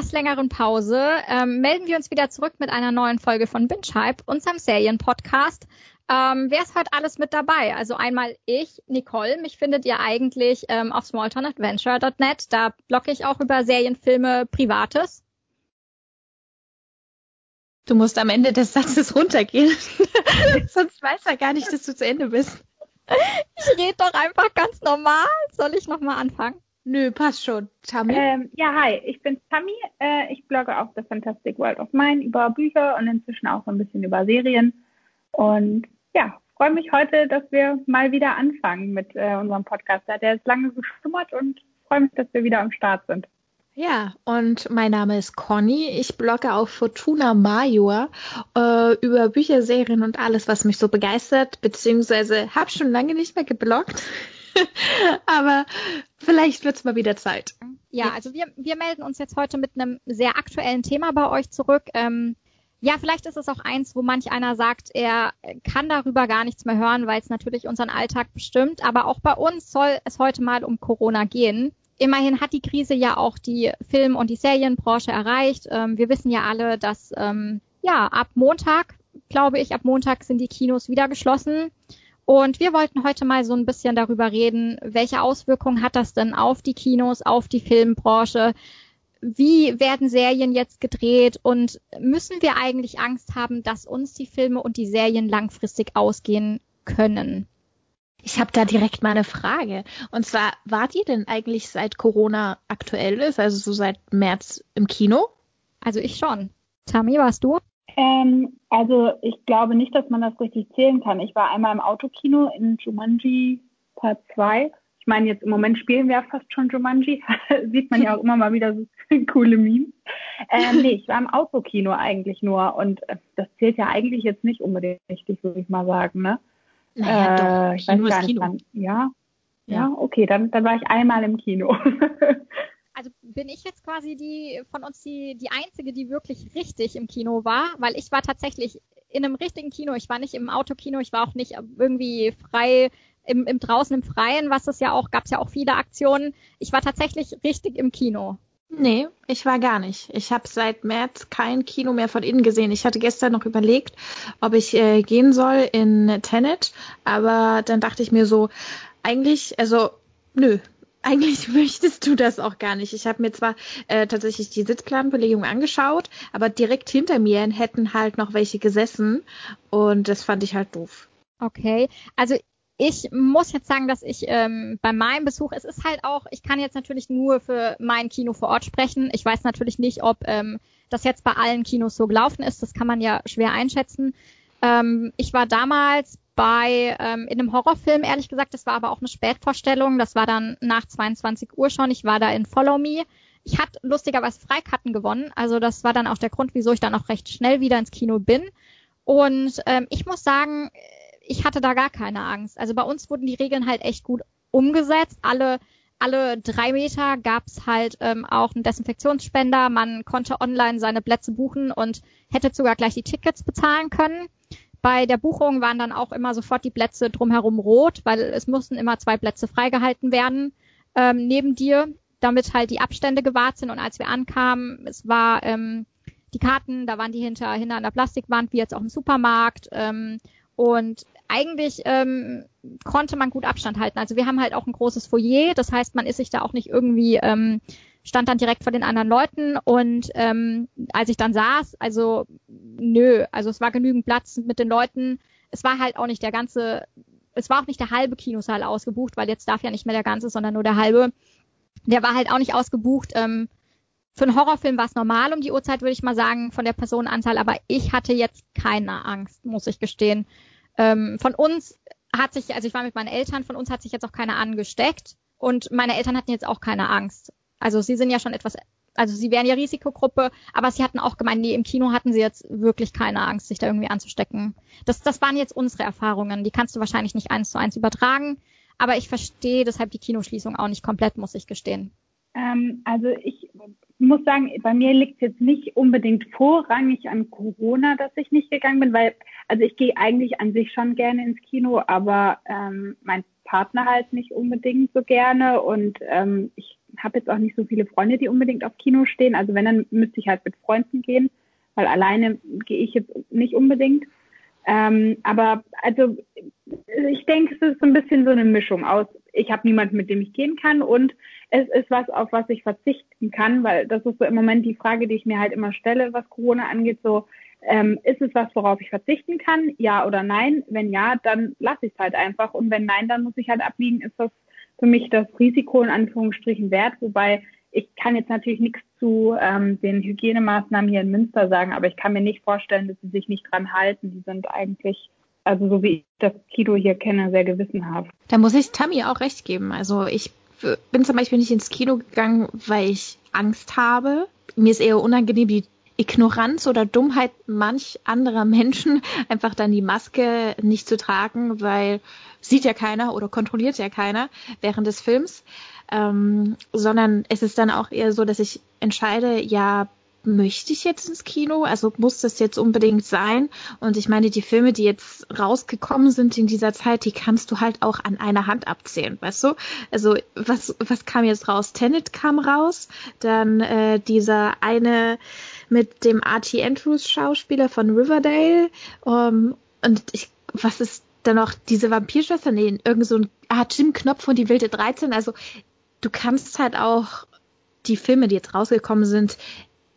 etwas längeren Pause ähm, melden wir uns wieder zurück mit einer neuen Folge von Binge Hype, unserem Serienpodcast. Ähm, wer ist heute alles mit dabei? Also einmal ich, Nicole. Mich findet ihr eigentlich ähm, auf smalltownadventure.net. Da blogge ich auch über Serienfilme Privates. Du musst am Ende des Satzes runtergehen. Sonst weiß er gar nicht, dass du zu Ende bist. Ich rede doch einfach ganz normal. Soll ich nochmal anfangen? Nö, passt schon. Tammy? Ähm, ja, hi, ich bin Tammy. Äh, ich blogge auf The Fantastic World of Mine über Bücher und inzwischen auch so ein bisschen über Serien. Und ja, freue mich heute, dass wir mal wieder anfangen mit äh, unserem Podcast. Der ist lange geschlummert und freue mich, dass wir wieder am Start sind. Ja, und mein Name ist Conny. Ich blogge auf Fortuna Major äh, über Bücher, Serien und alles, was mich so begeistert, beziehungsweise habe schon lange nicht mehr gebloggt. Aber vielleicht wird es mal wieder Zeit. Ja, also wir, wir melden uns jetzt heute mit einem sehr aktuellen Thema bei euch zurück. Ähm, ja, vielleicht ist es auch eins, wo manch einer sagt, er kann darüber gar nichts mehr hören, weil es natürlich unseren Alltag bestimmt. Aber auch bei uns soll es heute mal um Corona gehen. Immerhin hat die Krise ja auch die Film- und die Serienbranche erreicht. Ähm, wir wissen ja alle, dass ähm, ja ab Montag, glaube ich, ab Montag sind die Kinos wieder geschlossen. Und wir wollten heute mal so ein bisschen darüber reden, welche Auswirkungen hat das denn auf die Kinos, auf die Filmbranche? Wie werden Serien jetzt gedreht und müssen wir eigentlich Angst haben, dass uns die Filme und die Serien langfristig ausgehen können? Ich habe da direkt mal eine Frage. Und zwar, wart ihr denn eigentlich seit Corona aktuell ist, also so seit März im Kino? Also ich schon. Tammy, warst du? Ähm, also ich glaube nicht, dass man das richtig zählen kann. Ich war einmal im Autokino in Jumanji Part 2. Ich meine, jetzt im Moment spielen wir ja fast schon Jumanji. Sieht man ja auch immer mal wieder so coole Memes. Ähm, nee, ich war im Autokino eigentlich nur. Und äh, das zählt ja eigentlich jetzt nicht unbedingt richtig, würde ich mal sagen. Ne? Naja, äh, doch. Ich Kino nicht, Kino. Wann. Ja? ja? Ja, okay, dann, dann war ich einmal im Kino. also bin ich jetzt quasi die von uns die, die einzige, die wirklich richtig im Kino war, weil ich war tatsächlich in einem richtigen Kino. Ich war nicht im Autokino, ich war auch nicht irgendwie frei im, im draußen im Freien, was es ja auch, gab es ja auch viele Aktionen. Ich war tatsächlich richtig im Kino. Nee, ich war gar nicht. Ich habe seit März kein Kino mehr von innen gesehen. Ich hatte gestern noch überlegt, ob ich äh, gehen soll in Tenet, aber dann dachte ich mir so, eigentlich, also nö, eigentlich möchtest du das auch gar nicht. Ich habe mir zwar äh, tatsächlich die Sitzplanbelegung angeschaut, aber direkt hinter mir hätten halt noch welche gesessen und das fand ich halt doof. Okay, also ich muss jetzt sagen, dass ich ähm, bei meinem Besuch, es ist halt auch, ich kann jetzt natürlich nur für mein Kino vor Ort sprechen. Ich weiß natürlich nicht, ob ähm, das jetzt bei allen Kinos so gelaufen ist. Das kann man ja schwer einschätzen. Ähm, ich war damals bei ähm, in einem Horrorfilm, ehrlich gesagt, das war aber auch eine Spätvorstellung. Das war dann nach 22 Uhr schon. Ich war da in Follow Me. Ich hatte lustigerweise Freikarten gewonnen. Also das war dann auch der Grund, wieso ich dann auch recht schnell wieder ins Kino bin. Und ähm, ich muss sagen, ich hatte da gar keine Angst. Also bei uns wurden die Regeln halt echt gut umgesetzt. Alle alle drei Meter gab's halt ähm, auch einen Desinfektionsspender. Man konnte online seine Plätze buchen und hätte sogar gleich die Tickets bezahlen können. Bei der Buchung waren dann auch immer sofort die Plätze drumherum rot, weil es mussten immer zwei Plätze freigehalten werden ähm, neben dir, damit halt die Abstände gewahrt sind. Und als wir ankamen, es war ähm, die Karten, da waren die hinter, hinter an der Plastikwand, wie jetzt auch im Supermarkt. Ähm, und eigentlich ähm, konnte man gut Abstand halten. Also wir haben halt auch ein großes Foyer, das heißt, man ist sich da auch nicht irgendwie ähm, stand dann direkt vor den anderen Leuten und ähm, als ich dann saß, also nö, also es war genügend Platz mit den Leuten. Es war halt auch nicht der ganze, es war auch nicht der halbe Kinosaal ausgebucht, weil jetzt darf ja nicht mehr der ganze, sondern nur der halbe. Der war halt auch nicht ausgebucht. Ähm, für einen Horrorfilm war es normal um die Uhrzeit, würde ich mal sagen, von der Personenanzahl, aber ich hatte jetzt keine Angst, muss ich gestehen. Ähm, von uns hat sich, also ich war mit meinen Eltern, von uns hat sich jetzt auch keiner angesteckt und meine Eltern hatten jetzt auch keine Angst. Also sie sind ja schon etwas, also sie wären ja Risikogruppe, aber sie hatten auch gemeint, nee, im Kino hatten sie jetzt wirklich keine Angst, sich da irgendwie anzustecken. Das, das waren jetzt unsere Erfahrungen. Die kannst du wahrscheinlich nicht eins zu eins übertragen, aber ich verstehe deshalb die Kinoschließung auch nicht komplett, muss ich gestehen. Ähm, also ich muss sagen, bei mir liegt es jetzt nicht unbedingt vorrangig an Corona, dass ich nicht gegangen bin, weil, also ich gehe eigentlich an sich schon gerne ins Kino, aber ähm, mein Partner halt nicht unbedingt so gerne und ähm, ich habe jetzt auch nicht so viele Freunde, die unbedingt auf Kino stehen. Also wenn, dann müsste ich halt mit Freunden gehen, weil alleine gehe ich jetzt nicht unbedingt. Ähm, aber also ich denke, es ist so ein bisschen so eine Mischung aus, ich habe niemanden, mit dem ich gehen kann und es ist was, auf was ich verzichten kann, weil das ist so im Moment die Frage, die ich mir halt immer stelle, was Corona angeht, so ähm, ist es was, worauf ich verzichten kann, ja oder nein? Wenn ja, dann lasse ich es halt einfach und wenn nein, dann muss ich halt abwiegen, ist das für mich das Risiko in Anführungsstrichen wert, wobei ich kann jetzt natürlich nichts zu ähm, den Hygienemaßnahmen hier in Münster sagen, aber ich kann mir nicht vorstellen, dass sie sich nicht dran halten. Die sind eigentlich, also so wie ich das Kino hier kenne, sehr gewissenhaft. Da muss ich Tammy auch recht geben. Also ich bin zum Beispiel nicht ins Kino gegangen, weil ich Angst habe. Mir ist eher unangenehm, die Ignoranz oder Dummheit manch anderer Menschen, einfach dann die Maske nicht zu tragen, weil sieht ja keiner oder kontrolliert ja keiner während des Films, ähm, sondern es ist dann auch eher so, dass ich entscheide, ja, möchte ich jetzt ins Kino? Also muss das jetzt unbedingt sein? Und ich meine, die Filme, die jetzt rausgekommen sind in dieser Zeit, die kannst du halt auch an einer Hand abzählen, weißt du? Also was, was kam jetzt raus? Tenet kam raus, dann äh, dieser eine mit dem R.T. Andrews Schauspieler von Riverdale ähm, und ich, was ist dann noch diese Vampirschwester? Nee, irgend so ein, ah, Jim Knopf und die wilde 13. Also du kannst halt auch die Filme, die jetzt rausgekommen sind,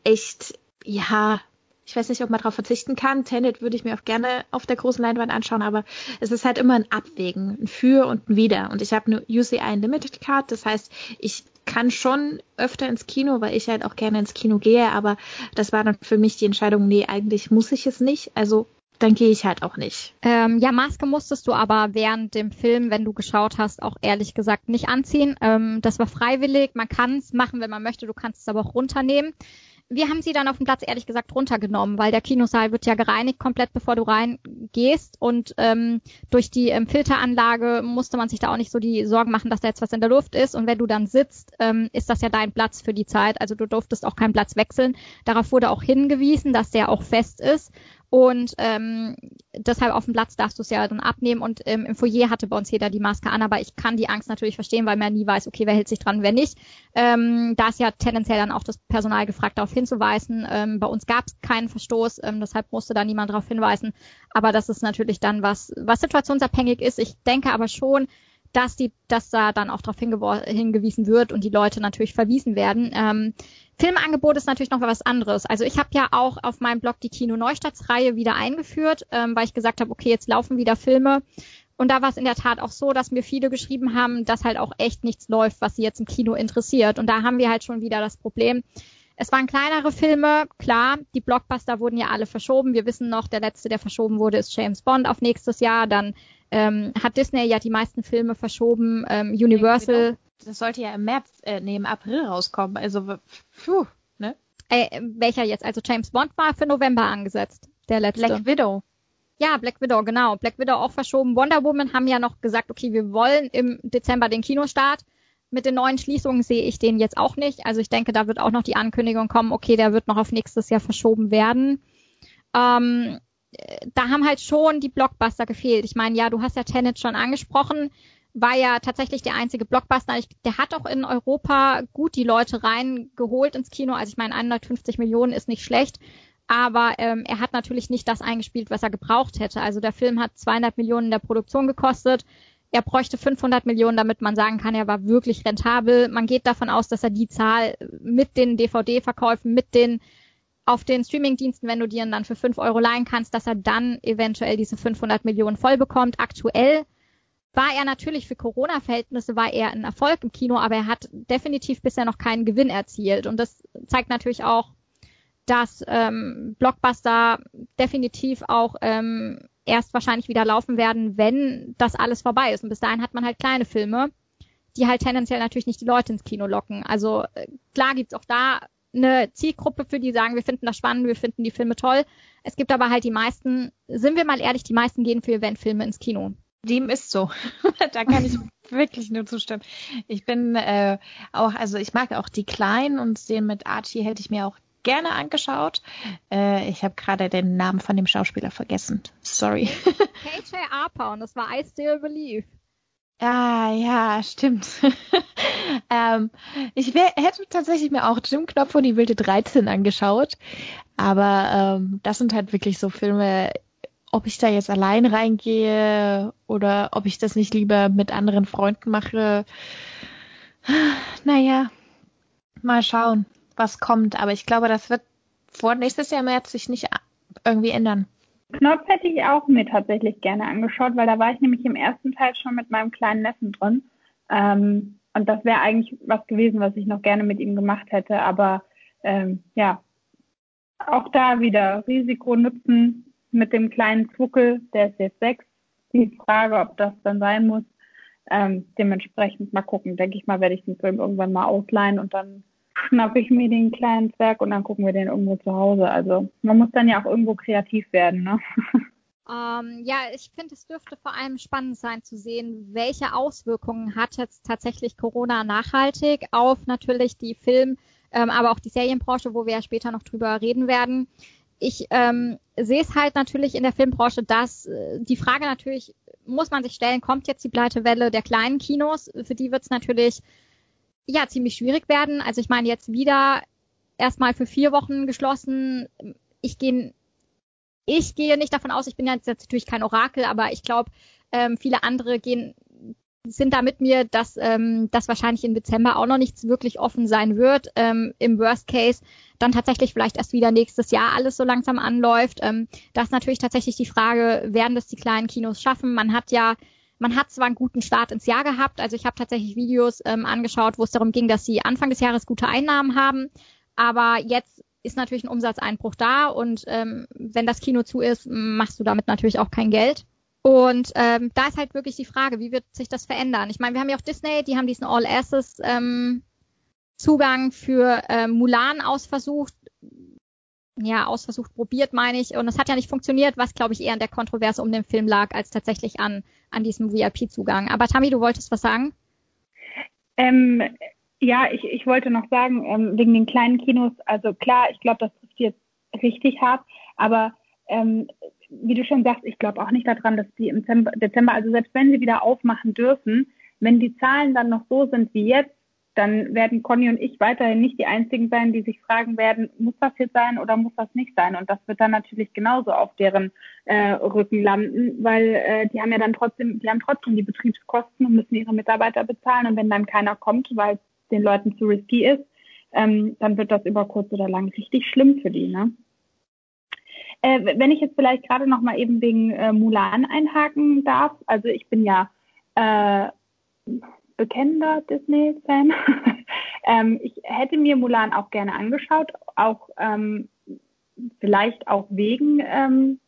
echt, ja, ich weiß nicht, ob man darauf verzichten kann. Tenet würde ich mir auch gerne auf der großen Leinwand anschauen, aber es ist halt immer ein Abwägen, ein Für und ein Wider. Und ich habe eine UCI Unlimited Card, das heißt, ich kann schon öfter ins Kino, weil ich halt auch gerne ins Kino gehe, aber das war dann für mich die Entscheidung, nee, eigentlich muss ich es nicht. Also dann gehe ich halt auch nicht. Ähm, ja, Maske musstest du aber während dem Film, wenn du geschaut hast, auch ehrlich gesagt nicht anziehen. Ähm, das war freiwillig. Man kann es machen, wenn man möchte. Du kannst es aber auch runternehmen wir haben sie dann auf dem Platz ehrlich gesagt runtergenommen, weil der Kinosaal wird ja gereinigt komplett, bevor du reingehst und ähm, durch die ähm, Filteranlage musste man sich da auch nicht so die Sorgen machen, dass da jetzt was in der Luft ist und wenn du dann sitzt, ähm, ist das ja dein Platz für die Zeit, also du durftest auch keinen Platz wechseln. Darauf wurde auch hingewiesen, dass der auch fest ist und ähm, deshalb auf dem Platz darfst du es ja dann abnehmen. Und ähm, im Foyer hatte bei uns jeder die Maske an, aber ich kann die Angst natürlich verstehen, weil man nie weiß, okay, wer hält sich dran, wer nicht. Ähm, da ist ja tendenziell dann auch das Personal gefragt, darauf hinzuweisen. Ähm, bei uns gab es keinen Verstoß, ähm, deshalb musste da niemand darauf hinweisen. Aber das ist natürlich dann was, was situationsabhängig ist. Ich denke aber schon, dass die, dass da dann auch darauf hingewiesen wird und die Leute natürlich verwiesen werden. Ähm, Filmangebot ist natürlich noch was anderes. Also ich habe ja auch auf meinem Blog die Kino Neustartsreihe wieder eingeführt, ähm, weil ich gesagt habe, okay, jetzt laufen wieder Filme. Und da war es in der Tat auch so, dass mir viele geschrieben haben, dass halt auch echt nichts läuft, was sie jetzt im Kino interessiert. Und da haben wir halt schon wieder das Problem. Es waren kleinere Filme, klar, die Blockbuster wurden ja alle verschoben. Wir wissen noch, der letzte, der verschoben wurde, ist James Bond auf nächstes Jahr. Dann ähm, hat Disney ja die meisten Filme verschoben. Ähm, Universal. Das sollte ja im März, äh, nee, im April rauskommen. Also, puh, ne? Äh, welcher jetzt? Also James Bond war für November angesetzt. Der letzte. Black Widow. Ja, Black Widow, genau. Black Widow auch verschoben. Wonder Woman haben ja noch gesagt, okay, wir wollen im Dezember den Kinostart. Mit den neuen Schließungen sehe ich den jetzt auch nicht. Also ich denke, da wird auch noch die Ankündigung kommen, okay, der wird noch auf nächstes Jahr verschoben werden. Ähm, da haben halt schon die Blockbuster gefehlt. Ich meine, ja, du hast ja Tenet schon angesprochen, war ja tatsächlich der einzige Blockbuster. Ich, der hat auch in Europa gut die Leute reingeholt ins Kino. Also ich meine, 150 Millionen ist nicht schlecht, aber ähm, er hat natürlich nicht das eingespielt, was er gebraucht hätte. Also der Film hat 200 Millionen in der Produktion gekostet. Er bräuchte 500 Millionen, damit man sagen kann, er war wirklich rentabel. Man geht davon aus, dass er die Zahl mit den DVD-Verkäufen, mit den auf den Streamingdiensten, wenn du dir dann für 5 Euro leihen kannst, dass er dann eventuell diese 500 Millionen voll bekommt. Aktuell war er natürlich für Corona-Verhältnisse war er ein Erfolg im Kino, aber er hat definitiv bisher noch keinen Gewinn erzielt. Und das zeigt natürlich auch, dass ähm, Blockbuster definitiv auch ähm, erst wahrscheinlich wieder laufen werden, wenn das alles vorbei ist. Und bis dahin hat man halt kleine Filme, die halt tendenziell natürlich nicht die Leute ins Kino locken. Also äh, klar gibt's auch da eine Zielgruppe, für die sagen, wir finden das spannend, wir finden die Filme toll. Es gibt aber halt die meisten, sind wir mal ehrlich, die meisten gehen für Eventfilme ins Kino. Dem ist so. da kann ich wirklich nur zustimmen. Ich bin äh, auch, also ich mag auch die Kleinen und den mit Archie hätte ich mir auch gerne angeschaut. Äh, ich habe gerade den Namen von dem Schauspieler vergessen. Sorry. KJ Arpa und das war I Still Believe. Ah, ja, stimmt. ähm, ich wär, hätte tatsächlich mir auch Jim Knopf und die wilde 13 angeschaut. Aber ähm, das sind halt wirklich so Filme, ob ich da jetzt allein reingehe oder ob ich das nicht lieber mit anderen Freunden mache. Naja, mal schauen, was kommt. Aber ich glaube, das wird vor nächstes Jahr März sich nicht irgendwie ändern. Knopf hätte ich auch mir tatsächlich gerne angeschaut, weil da war ich nämlich im ersten Teil schon mit meinem kleinen Neffen drin. Ähm, und das wäre eigentlich was gewesen, was ich noch gerne mit ihm gemacht hätte. Aber ähm, ja, auch da wieder Risiko nutzen mit dem kleinen Zuckel, der ist jetzt sechs. Die Frage, ob das dann sein muss. Ähm, dementsprechend mal gucken. Denke ich mal, werde ich den Film irgendwann mal ausleihen und dann schnappe ich mir den kleinen Zwerg und dann gucken wir den irgendwo zu Hause. Also man muss dann ja auch irgendwo kreativ werden, ne? Ähm, ja, ich finde, es dürfte vor allem spannend sein zu sehen, welche Auswirkungen hat jetzt tatsächlich Corona nachhaltig auf natürlich die Film, ähm, aber auch die Serienbranche, wo wir ja später noch drüber reden werden. Ich ähm, sehe es halt natürlich in der Filmbranche, dass äh, die Frage natürlich, muss man sich stellen, kommt jetzt die Pleitewelle der kleinen Kinos? Für die wird es natürlich ja ziemlich schwierig werden. Also ich meine jetzt wieder erstmal für vier Wochen geschlossen. Ich gehe ich gehe nicht davon aus, ich bin jetzt natürlich kein Orakel, aber ich glaube, ähm, viele andere gehen sind da mit mir, dass ähm, das wahrscheinlich im Dezember auch noch nichts wirklich offen sein wird. Ähm, Im Worst Case dann tatsächlich vielleicht erst wieder nächstes Jahr alles so langsam anläuft. Ähm, das ist natürlich tatsächlich die Frage, werden das die kleinen Kinos schaffen? Man hat ja man hat zwar einen guten Start ins Jahr gehabt, also ich habe tatsächlich Videos ähm, angeschaut, wo es darum ging, dass sie Anfang des Jahres gute Einnahmen haben, aber jetzt ist natürlich ein Umsatzeinbruch da und ähm, wenn das Kino zu ist, machst du damit natürlich auch kein Geld. Und ähm, da ist halt wirklich die Frage, wie wird sich das verändern? Ich meine, wir haben ja auch Disney, die haben diesen All Access ähm, Zugang für äh, Mulan ausversucht ja, ausversucht probiert, meine ich. Und es hat ja nicht funktioniert, was, glaube ich, eher an der Kontroverse um den Film lag, als tatsächlich an, an diesem VIP-Zugang. Aber Tammy, du wolltest was sagen? Ähm, ja, ich, ich wollte noch sagen, ähm, wegen den kleinen Kinos, also klar, ich glaube, das trifft jetzt richtig hart, aber ähm, wie du schon sagst, ich glaube auch nicht daran, dass die im Dezember, also selbst wenn sie wieder aufmachen dürfen, wenn die Zahlen dann noch so sind wie jetzt, dann werden Conny und ich weiterhin nicht die einzigen sein, die sich fragen werden, muss das jetzt sein oder muss das nicht sein? Und das wird dann natürlich genauso auf deren äh, Rücken landen, weil äh, die haben ja dann trotzdem, die haben trotzdem die Betriebskosten und müssen ihre Mitarbeiter bezahlen. Und wenn dann keiner kommt, weil es den Leuten zu risky ist, ähm, dann wird das über kurz oder lang richtig schlimm für die. Ne? Äh, wenn ich jetzt vielleicht gerade noch mal eben wegen äh, Mulan einhaken darf, also ich bin ja äh, bekennender Disney-Fan. ähm, ich hätte mir Mulan auch gerne angeschaut, auch ähm, vielleicht auch wegen ähm,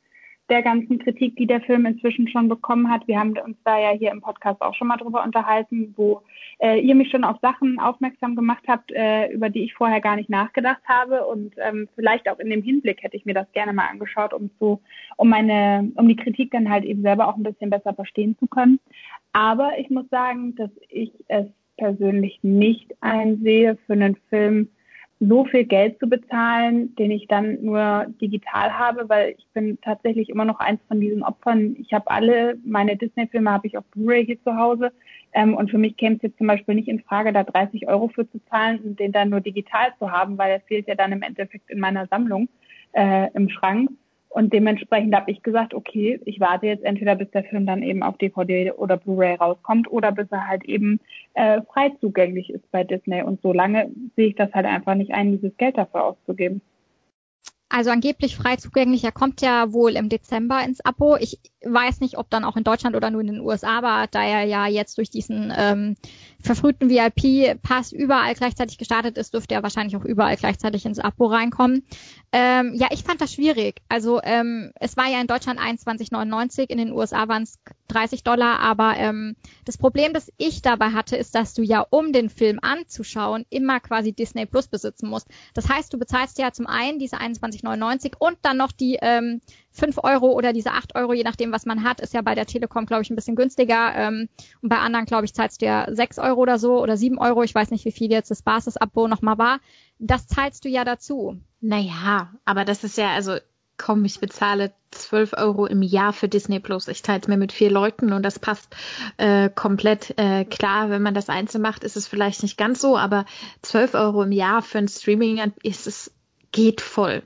der ganzen Kritik, die der Film inzwischen schon bekommen hat. Wir haben uns da ja hier im Podcast auch schon mal drüber unterhalten, wo äh, ihr mich schon auf Sachen aufmerksam gemacht habt, äh, über die ich vorher gar nicht nachgedacht habe. Und ähm, vielleicht auch in dem Hinblick hätte ich mir das gerne mal angeschaut, um zu, um meine, um die Kritik dann halt eben selber auch ein bisschen besser verstehen zu können. Aber ich muss sagen, dass ich es persönlich nicht einsehe, für einen Film so viel Geld zu bezahlen, den ich dann nur digital habe, weil ich bin tatsächlich immer noch eins von diesen Opfern. Ich habe alle meine Disney-Filme habe ich auf Blu-ray hier zu Hause ähm, und für mich käme es jetzt zum Beispiel nicht in Frage, da 30 Euro für zu zahlen und den dann nur digital zu haben, weil er fehlt ja dann im Endeffekt in meiner Sammlung äh, im Schrank. Und dementsprechend habe ich gesagt, okay, ich warte jetzt entweder bis der Film dann eben auf DVD oder Blu-ray rauskommt oder bis er halt eben äh, frei zugänglich ist bei Disney. Und solange sehe ich das halt einfach nicht ein, dieses Geld dafür auszugeben. Also angeblich frei zugänglich. Er kommt ja wohl im Dezember ins Abo. Ich weiß nicht, ob dann auch in Deutschland oder nur in den USA war, da er ja jetzt durch diesen ähm, verfrühten VIP-Pass überall gleichzeitig gestartet ist, dürfte er wahrscheinlich auch überall gleichzeitig ins Abo reinkommen. Ähm, ja, ich fand das schwierig. Also ähm, es war ja in Deutschland 21,99, in den USA waren es 30 Dollar, aber ähm, das Problem, das ich dabei hatte, ist, dass du ja, um den Film anzuschauen, immer quasi Disney Plus besitzen musst. Das heißt, du bezahlst ja zum einen diese 21,99 und dann noch die ähm, 5 Euro oder diese 8 Euro, je nachdem, was man hat, ist ja bei der Telekom, glaube ich, ein bisschen günstiger. Ähm, und bei anderen, glaube ich, zahlst du ja 6 Euro oder so oder 7 Euro. Ich weiß nicht, wie viel jetzt das Basisabo nochmal war. Das zahlst du ja dazu. Naja, aber das ist ja, also komm, ich bezahle 12 Euro im Jahr für Disney Plus. Ich teile es mir mit vier Leuten und das passt äh, komplett äh, klar. Wenn man das einzeln macht, ist es vielleicht nicht ganz so, aber 12 Euro im Jahr für ein Streaming ist es geht voll.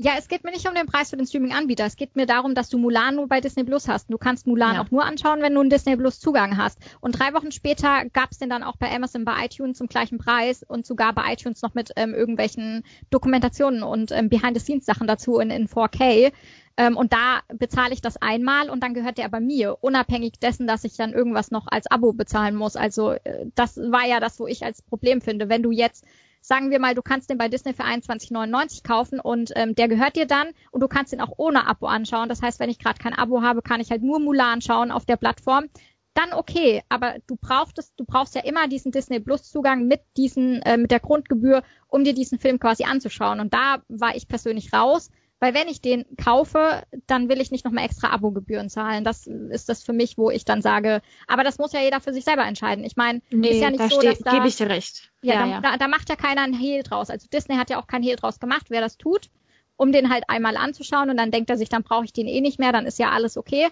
Ja, es geht mir nicht um den Preis für den Streaming-Anbieter. Es geht mir darum, dass du Mulan nur bei Disney Plus hast. Du kannst Mulan ja. auch nur anschauen, wenn du einen Disney Plus Zugang hast. Und drei Wochen später gab es den dann auch bei Amazon, bei iTunes zum gleichen Preis und sogar bei iTunes noch mit ähm, irgendwelchen Dokumentationen und ähm, Behind-the-Scenes-Sachen dazu in, in 4K. Ähm, und da bezahle ich das einmal und dann gehört der aber mir, unabhängig dessen, dass ich dann irgendwas noch als Abo bezahlen muss. Also äh, das war ja das, wo ich als Problem finde. Wenn du jetzt sagen wir mal, du kannst den bei Disney für 21,99 kaufen und ähm, der gehört dir dann und du kannst ihn auch ohne Abo anschauen. Das heißt, wenn ich gerade kein Abo habe, kann ich halt nur Mulan schauen auf der Plattform. Dann okay, aber du brauchst du brauchst ja immer diesen Disney Plus Zugang mit diesen äh, mit der Grundgebühr, um dir diesen Film quasi anzuschauen. Und da war ich persönlich raus, weil wenn ich den kaufe, dann will ich nicht nochmal extra Abogebühren zahlen. Das ist das für mich, wo ich dann sage, aber das muss ja jeder für sich selber entscheiden. Ich meine, nee, ist ja nicht da so, dass da... gebe ich dir recht. Ja, ja, da, ja. Da, da macht ja keiner einen Hehl draus. Also Disney hat ja auch keinen Hehl draus gemacht, wer das tut, um den halt einmal anzuschauen und dann denkt er sich, dann brauche ich den eh nicht mehr, dann ist ja alles okay.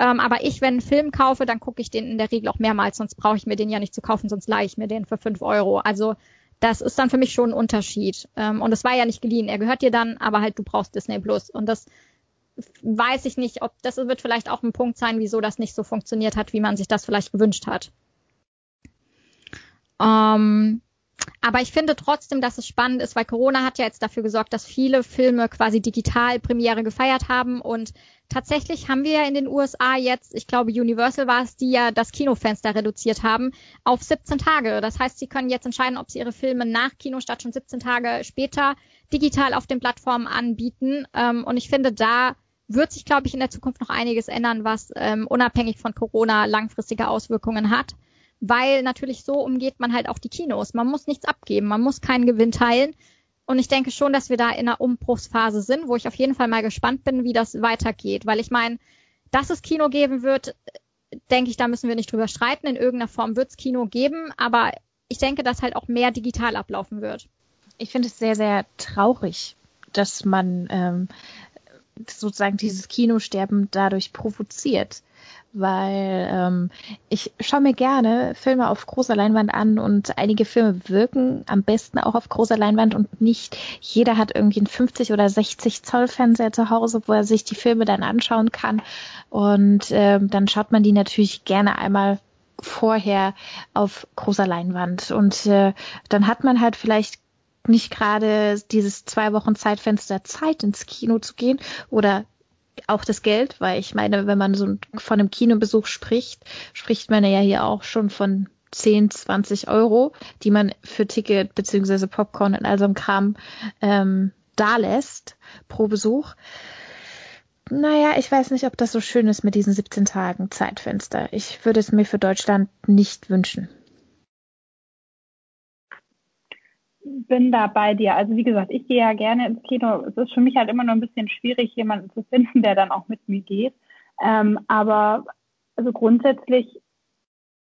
Ähm, aber ich, wenn einen Film kaufe, dann gucke ich den in der Regel auch mehrmals, sonst brauche ich mir den ja nicht zu kaufen, sonst leihe ich mir den für fünf Euro. Also das ist dann für mich schon ein Unterschied. Ähm, und es war ja nicht geliehen. Er gehört dir dann, aber halt du brauchst Disney Plus. Und das weiß ich nicht, ob das wird vielleicht auch ein Punkt sein, wieso das nicht so funktioniert hat, wie man sich das vielleicht gewünscht hat. Ähm, aber ich finde trotzdem, dass es spannend ist, weil Corona hat ja jetzt dafür gesorgt, dass viele Filme quasi digital Premiere gefeiert haben und tatsächlich haben wir ja in den USA jetzt, ich glaube Universal war es, die ja das Kinofenster reduziert haben auf 17 Tage. Das heißt, sie können jetzt entscheiden, ob sie ihre Filme nach Kinostart schon 17 Tage später digital auf den Plattformen anbieten. Ähm, und ich finde, da wird sich, glaube ich, in der Zukunft noch einiges ändern, was ähm, unabhängig von Corona langfristige Auswirkungen hat weil natürlich so umgeht man halt auch die Kinos. Man muss nichts abgeben, man muss keinen Gewinn teilen. Und ich denke schon, dass wir da in einer Umbruchsphase sind, wo ich auf jeden Fall mal gespannt bin, wie das weitergeht. Weil ich meine, dass es Kino geben wird, denke ich, da müssen wir nicht drüber streiten. In irgendeiner Form wird es Kino geben, aber ich denke, dass halt auch mehr digital ablaufen wird. Ich finde es sehr, sehr traurig, dass man ähm, sozusagen dieses Kinosterben dadurch provoziert weil ähm, ich schaue mir gerne Filme auf großer Leinwand an und einige Filme wirken am besten auch auf großer Leinwand und nicht jeder hat irgendwie einen 50 oder 60 Zoll Fernseher zu Hause, wo er sich die Filme dann anschauen kann. Und ähm, dann schaut man die natürlich gerne einmal vorher auf großer Leinwand. Und äh, dann hat man halt vielleicht nicht gerade dieses zwei Wochen Zeitfenster Zeit ins Kino zu gehen oder auch das Geld, weil ich meine, wenn man so von einem Kinobesuch spricht, spricht man ja hier auch schon von 10, 20 Euro, die man für Ticket beziehungsweise Popcorn und all so einem Kram ähm, da lässt pro Besuch. Naja, ich weiß nicht, ob das so schön ist mit diesen 17 Tagen Zeitfenster. Ich würde es mir für Deutschland nicht wünschen. Bin da bei dir. Also wie gesagt, ich gehe ja gerne ins Kino. Es ist für mich halt immer nur ein bisschen schwierig, jemanden zu finden, der dann auch mit mir geht. Ähm, aber also grundsätzlich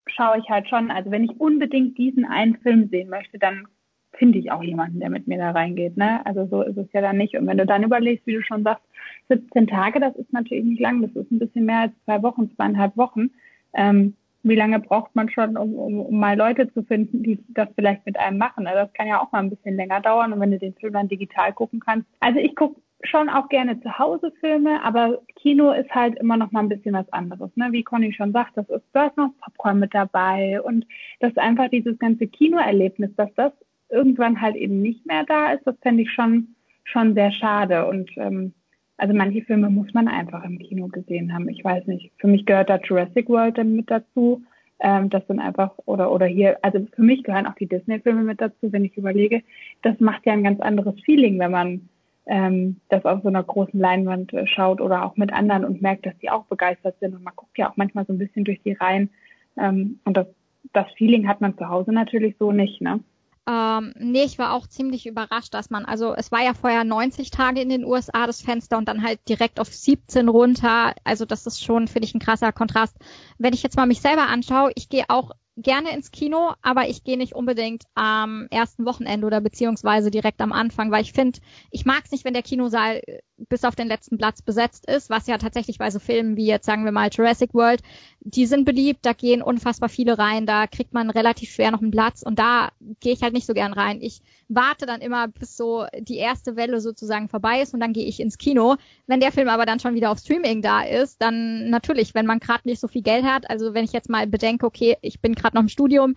schaue ich halt schon, also wenn ich unbedingt diesen einen Film sehen möchte, dann finde ich auch jemanden, der mit mir da reingeht. Ne? Also so ist es ja dann nicht. Und wenn du dann überlegst, wie du schon sagst, 17 Tage, das ist natürlich nicht lang, das ist ein bisschen mehr als zwei Wochen, zweieinhalb Wochen. Ähm, wie lange braucht man schon, um, um, um mal Leute zu finden, die das vielleicht mit einem machen. Also das kann ja auch mal ein bisschen länger dauern und wenn du den Film dann digital gucken kannst. Also ich gucke schon auch gerne zu Hause Filme, aber Kino ist halt immer noch mal ein bisschen was anderes. Ne? Wie Conny schon sagt, das ist, da ist noch Popcorn mit dabei und das einfach dieses ganze Kinoerlebnis, dass das irgendwann halt eben nicht mehr da ist, das fände ich schon, schon sehr schade und ähm, also manche Filme muss man einfach im Kino gesehen haben. Ich weiß nicht. Für mich gehört da Jurassic World dann mit dazu. Ähm, das sind einfach, oder, oder hier, also für mich gehören auch die Disney-Filme mit dazu, wenn ich überlege. Das macht ja ein ganz anderes Feeling, wenn man ähm, das auf so einer großen Leinwand äh, schaut oder auch mit anderen und merkt, dass die auch begeistert sind. Und man guckt ja auch manchmal so ein bisschen durch die Reihen. Ähm, und das, das Feeling hat man zu Hause natürlich so nicht, ne? Ähm, nee, ich war auch ziemlich überrascht, dass man, also es war ja vorher 90 Tage in den USA das Fenster und dann halt direkt auf 17 runter. Also das ist schon, finde ich, ein krasser Kontrast. Wenn ich jetzt mal mich selber anschaue, ich gehe auch gerne ins Kino, aber ich gehe nicht unbedingt am ersten Wochenende oder beziehungsweise direkt am Anfang, weil ich finde, ich mag es nicht, wenn der Kinosaal äh, bis auf den letzten Platz besetzt ist, was ja tatsächlich bei so Filmen wie jetzt sagen wir mal Jurassic World, die sind beliebt, da gehen unfassbar viele rein, da kriegt man relativ schwer noch einen Platz und da gehe ich halt nicht so gern rein. Ich warte dann immer, bis so die erste Welle sozusagen vorbei ist und dann gehe ich ins Kino. Wenn der Film aber dann schon wieder auf Streaming da ist, dann natürlich, wenn man gerade nicht so viel Geld hat, also wenn ich jetzt mal bedenke, okay, ich bin gerade noch im Studium,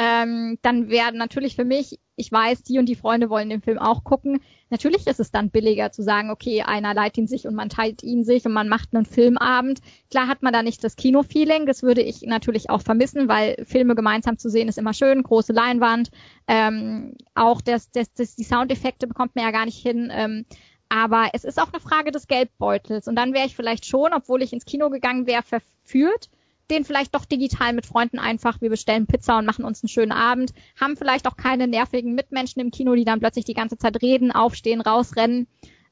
ähm, dann werden natürlich für mich, ich weiß, die und die Freunde wollen den Film auch gucken. Natürlich ist es dann billiger zu sagen, okay, einer leiht ihn sich und man teilt ihn sich und man macht einen Filmabend. Klar hat man da nicht das Kino-Feeling, das würde ich natürlich auch vermissen, weil Filme gemeinsam zu sehen ist immer schön, große Leinwand. Ähm, auch das, das, das, die Soundeffekte bekommt man ja gar nicht hin. Ähm, aber es ist auch eine Frage des Geldbeutels. Und dann wäre ich vielleicht schon, obwohl ich ins Kino gegangen wäre, verführt, den vielleicht doch digital mit Freunden einfach, wir bestellen Pizza und machen uns einen schönen Abend, haben vielleicht auch keine nervigen Mitmenschen im Kino, die dann plötzlich die ganze Zeit reden, aufstehen, rausrennen.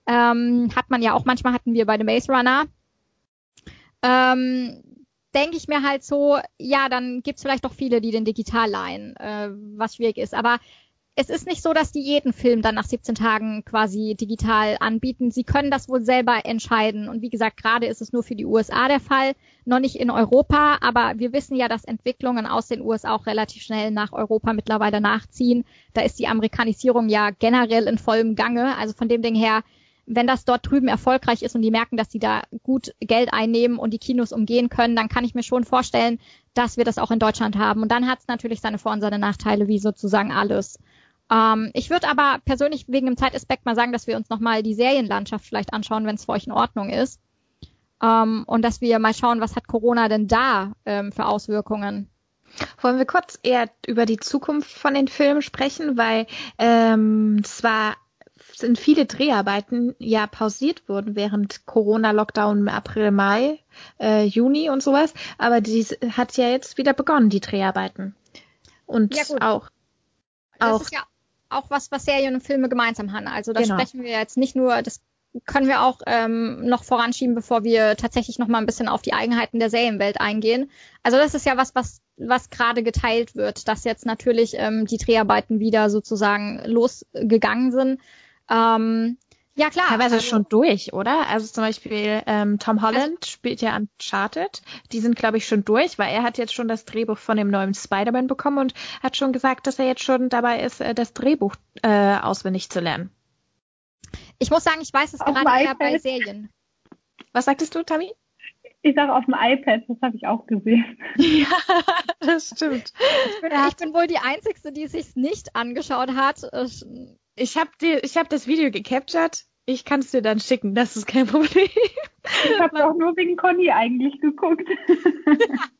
Ähm, hat man ja auch, manchmal hatten wir bei The Maze Runner. Ähm, denke ich mir halt so, ja, dann gibt's vielleicht doch viele, die den digital leihen, äh, was schwierig ist. Aber es ist nicht so, dass die jeden Film dann nach 17 Tagen quasi digital anbieten. Sie können das wohl selber entscheiden. Und wie gesagt, gerade ist es nur für die USA der Fall, noch nicht in Europa. Aber wir wissen ja, dass Entwicklungen aus den USA auch relativ schnell nach Europa mittlerweile nachziehen. Da ist die Amerikanisierung ja generell in vollem Gange. Also von dem Ding her, wenn das dort drüben erfolgreich ist und die merken, dass sie da gut Geld einnehmen und die Kinos umgehen können, dann kann ich mir schon vorstellen, dass wir das auch in Deutschland haben. Und dann hat es natürlich seine Vor- und seine Nachteile, wie sozusagen alles. Ähm, ich würde aber persönlich wegen dem Zeitaspekt mal sagen, dass wir uns nochmal die Serienlandschaft vielleicht anschauen, wenn es für euch in Ordnung ist. Ähm, und dass wir mal schauen, was hat Corona denn da ähm, für Auswirkungen. Wollen wir kurz eher über die Zukunft von den Filmen sprechen, weil ähm, zwar sind viele Dreharbeiten ja pausiert worden während Corona-Lockdown im April, Mai, äh, Juni und sowas, aber die hat ja jetzt wieder begonnen, die Dreharbeiten. Und ja, auch. Das auch. ja auch was, was Serien und Filme gemeinsam haben. Also da genau. sprechen wir jetzt nicht nur, das können wir auch ähm, noch voranschieben, bevor wir tatsächlich noch mal ein bisschen auf die Eigenheiten der Serienwelt eingehen. Also das ist ja was, was was gerade geteilt wird, dass jetzt natürlich ähm, die Dreharbeiten wieder sozusagen losgegangen sind. Ähm, ja, klar. Teilweise also, schon durch, oder? Also zum Beispiel ähm, Tom Holland also, spielt ja Uncharted. Die sind, glaube ich, schon durch, weil er hat jetzt schon das Drehbuch von dem neuen Spider-Man bekommen und hat schon gesagt, dass er jetzt schon dabei ist, äh, das Drehbuch äh, auswendig zu lernen. Ich muss sagen, ich weiß es auf gerade eher bei Serien. Was sagtest du, Tammy? Ich sage auf dem iPad, das habe ich auch gesehen. Ja, das stimmt. Ich bin, ich bin wohl die Einzige, die es sich nicht angeschaut hat. Ich habe ich hab das Video gecaptured. Ich kann es dir dann schicken, das ist kein Problem. Ich habe auch nur wegen Conny eigentlich geguckt.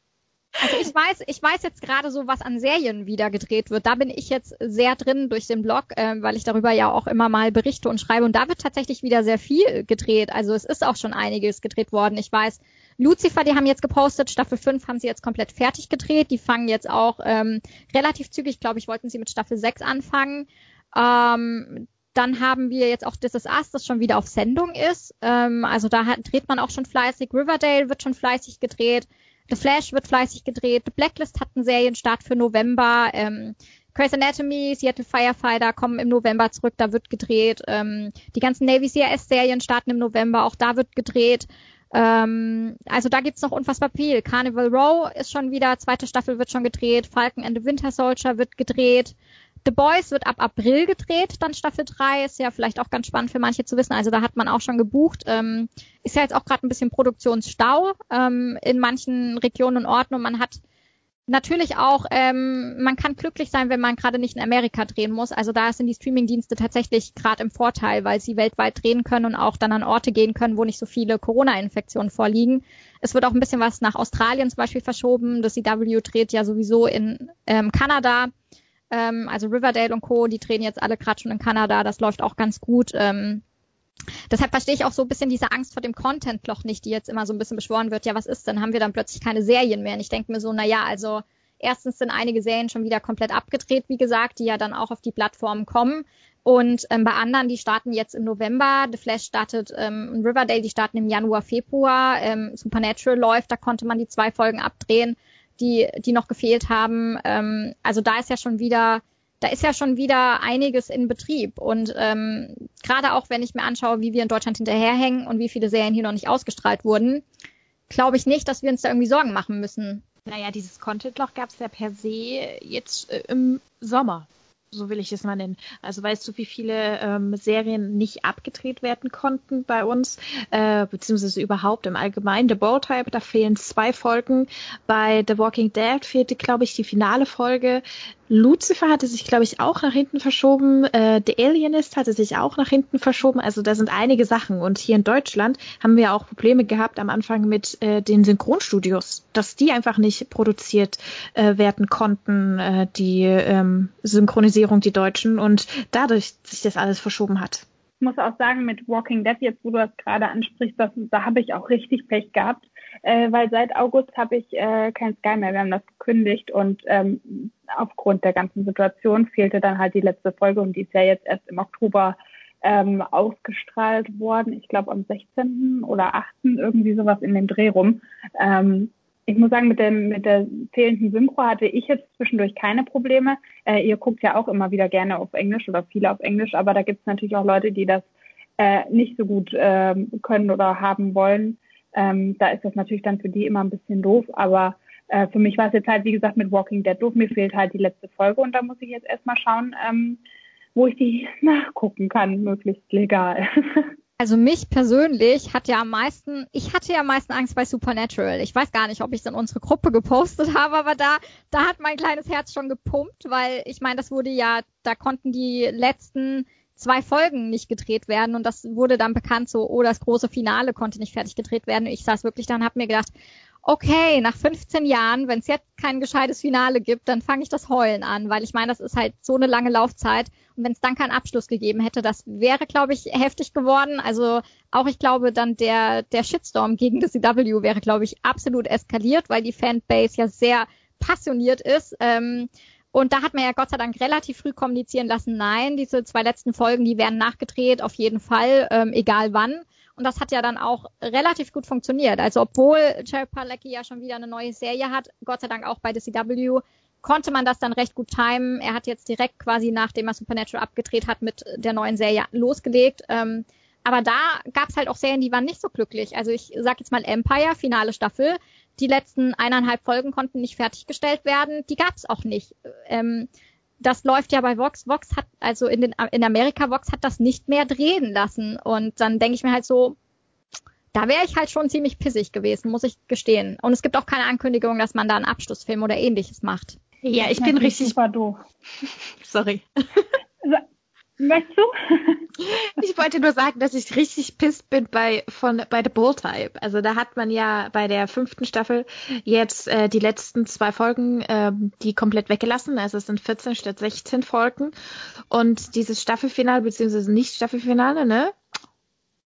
Also ich weiß, ich weiß jetzt gerade so, was an Serien wieder gedreht wird. Da bin ich jetzt sehr drin durch den Blog, äh, weil ich darüber ja auch immer mal berichte und schreibe. Und da wird tatsächlich wieder sehr viel gedreht. Also es ist auch schon einiges gedreht worden. Ich weiß, Lucifer, die haben jetzt gepostet, Staffel 5 haben sie jetzt komplett fertig gedreht. Die fangen jetzt auch ähm, relativ zügig, glaube ich, wollten sie mit Staffel 6 anfangen. Ähm, dann haben wir jetzt auch This Is Us, das schon wieder auf Sendung ist. Ähm, also da hat, dreht man auch schon fleißig. Riverdale wird schon fleißig gedreht. The Flash wird fleißig gedreht. The Blacklist hat einen Serienstart für November. Ähm, Grey's Anatomy, Seattle Firefighter kommen im November zurück, da wird gedreht. Ähm, die ganzen Navy CRS-Serien starten im November, auch da wird gedreht. Ähm, also da gibt's noch unfassbar viel. Carnival Row ist schon wieder, zweite Staffel wird schon gedreht. Falcon and the Winter Soldier wird gedreht. The Boys wird ab April gedreht, dann Staffel 3, ist ja vielleicht auch ganz spannend für manche zu wissen. Also da hat man auch schon gebucht. Ähm, ist ja jetzt auch gerade ein bisschen Produktionsstau ähm, in manchen Regionen und Orten und man hat natürlich auch, ähm, man kann glücklich sein, wenn man gerade nicht in Amerika drehen muss. Also da sind die Streamingdienste tatsächlich gerade im Vorteil, weil sie weltweit drehen können und auch dann an Orte gehen können, wo nicht so viele Corona-Infektionen vorliegen. Es wird auch ein bisschen was nach Australien zum Beispiel verschoben. Das CW dreht ja sowieso in ähm, Kanada. Ähm, also Riverdale und Co., die drehen jetzt alle gerade schon in Kanada. Das läuft auch ganz gut. Ähm, deshalb verstehe ich auch so ein bisschen diese Angst vor dem Content-Loch nicht, die jetzt immer so ein bisschen beschworen wird. Ja, was ist denn? Haben wir dann plötzlich keine Serien mehr? Und ich denke mir so, na ja, also erstens sind einige Serien schon wieder komplett abgedreht, wie gesagt, die ja dann auch auf die Plattformen kommen. Und ähm, bei anderen, die starten jetzt im November. The Flash startet ähm, Riverdale, die starten im Januar, Februar. Ähm, Supernatural läuft, da konnte man die zwei Folgen abdrehen. Die, die noch gefehlt haben. Ähm, also da ist ja schon wieder, da ist ja schon wieder einiges in Betrieb. Und ähm, gerade auch, wenn ich mir anschaue, wie wir in Deutschland hinterherhängen und wie viele Serien hier noch nicht ausgestrahlt wurden, glaube ich nicht, dass wir uns da irgendwie Sorgen machen müssen. Naja, dieses Content-Loch gab es ja per se jetzt äh, im Sommer so will ich es mal nennen. Also weißt du, wie viele ähm, Serien nicht abgedreht werden konnten bei uns, äh, beziehungsweise überhaupt im Allgemeinen. The Bold Type, da fehlen zwei Folgen. Bei The Walking Dead fehlte, glaube ich, die finale Folge. Lucifer hatte sich, glaube ich, auch nach hinten verschoben. Äh, The Alienist hatte sich auch nach hinten verschoben. Also da sind einige Sachen. Und hier in Deutschland haben wir auch Probleme gehabt am Anfang mit äh, den Synchronstudios, dass die einfach nicht produziert äh, werden konnten, äh, die ähm, Synchronisierung, die Deutschen. Und dadurch sich das alles verschoben hat. Ich muss auch sagen, mit Walking Dead, jetzt wo du das gerade ansprichst, das, da habe ich auch richtig Pech gehabt äh, weil seit August habe ich äh, kein Sky mehr. Wir haben das gekündigt und ähm, aufgrund der ganzen Situation fehlte dann halt die letzte Folge und die ist ja jetzt erst im Oktober ähm, ausgestrahlt worden. Ich glaube am 16. oder 8. irgendwie sowas in dem Dreh rum. Ähm, ich muss sagen, mit, dem, mit der fehlenden Synchro hatte ich jetzt zwischendurch keine Probleme. Äh, ihr guckt ja auch immer wieder gerne auf Englisch oder viele auf Englisch, aber da gibt es natürlich auch Leute, die das äh, nicht so gut äh, können oder haben wollen. Ähm, da ist das natürlich dann für die immer ein bisschen doof, aber äh, für mich war es jetzt halt, wie gesagt, mit Walking Dead doof. Mir fehlt halt die letzte Folge und da muss ich jetzt erstmal schauen, ähm, wo ich die nachgucken kann, möglichst legal. Also mich persönlich hat ja am meisten, ich hatte ja am meisten Angst bei Supernatural. Ich weiß gar nicht, ob ich es in unsere Gruppe gepostet habe, aber da, da hat mein kleines Herz schon gepumpt, weil ich meine, das wurde ja, da konnten die letzten zwei Folgen nicht gedreht werden und das wurde dann bekannt so, oh, das große Finale konnte nicht fertig gedreht werden. Ich saß wirklich da habe mir gedacht, okay, nach 15 Jahren, wenn es jetzt kein gescheites Finale gibt, dann fange ich das Heulen an, weil ich meine, das ist halt so eine lange Laufzeit und wenn es dann keinen Abschluss gegeben hätte, das wäre, glaube ich, heftig geworden. Also auch ich glaube, dann der der Shitstorm gegen das CW wäre, glaube ich, absolut eskaliert, weil die Fanbase ja sehr passioniert ist. Ähm, und da hat man ja Gott sei Dank relativ früh kommunizieren lassen, nein, diese zwei letzten Folgen, die werden nachgedreht, auf jeden Fall, ähm, egal wann. Und das hat ja dann auch relativ gut funktioniert. Also obwohl Jerry Palecki ja schon wieder eine neue Serie hat, Gott sei Dank auch bei The CW, konnte man das dann recht gut timen. Er hat jetzt direkt quasi nachdem er Supernatural abgedreht hat mit der neuen Serie losgelegt. Ähm, aber da gab es halt auch Serien, die waren nicht so glücklich. Also ich sag jetzt mal Empire, finale Staffel. Die letzten eineinhalb Folgen konnten nicht fertiggestellt werden. Die gab es auch nicht. Ähm, das läuft ja bei Vox. Vox hat, also in, den, in Amerika, Vox hat das nicht mehr drehen lassen. Und dann denke ich mir halt so, da wäre ich halt schon ziemlich pissig gewesen, muss ich gestehen. Und es gibt auch keine Ankündigung, dass man da einen Abschlussfilm oder ähnliches macht. Ja, ich bin richtig super doof. Sorry. Möchtest du? ich wollte nur sagen, dass ich richtig pisst bin bei von bei The Bull Type. Also da hat man ja bei der fünften Staffel jetzt äh, die letzten zwei Folgen äh, die komplett weggelassen. Also es sind 14 statt 16 Folgen. Und dieses Staffelfinale beziehungsweise nicht Staffelfinale, ne?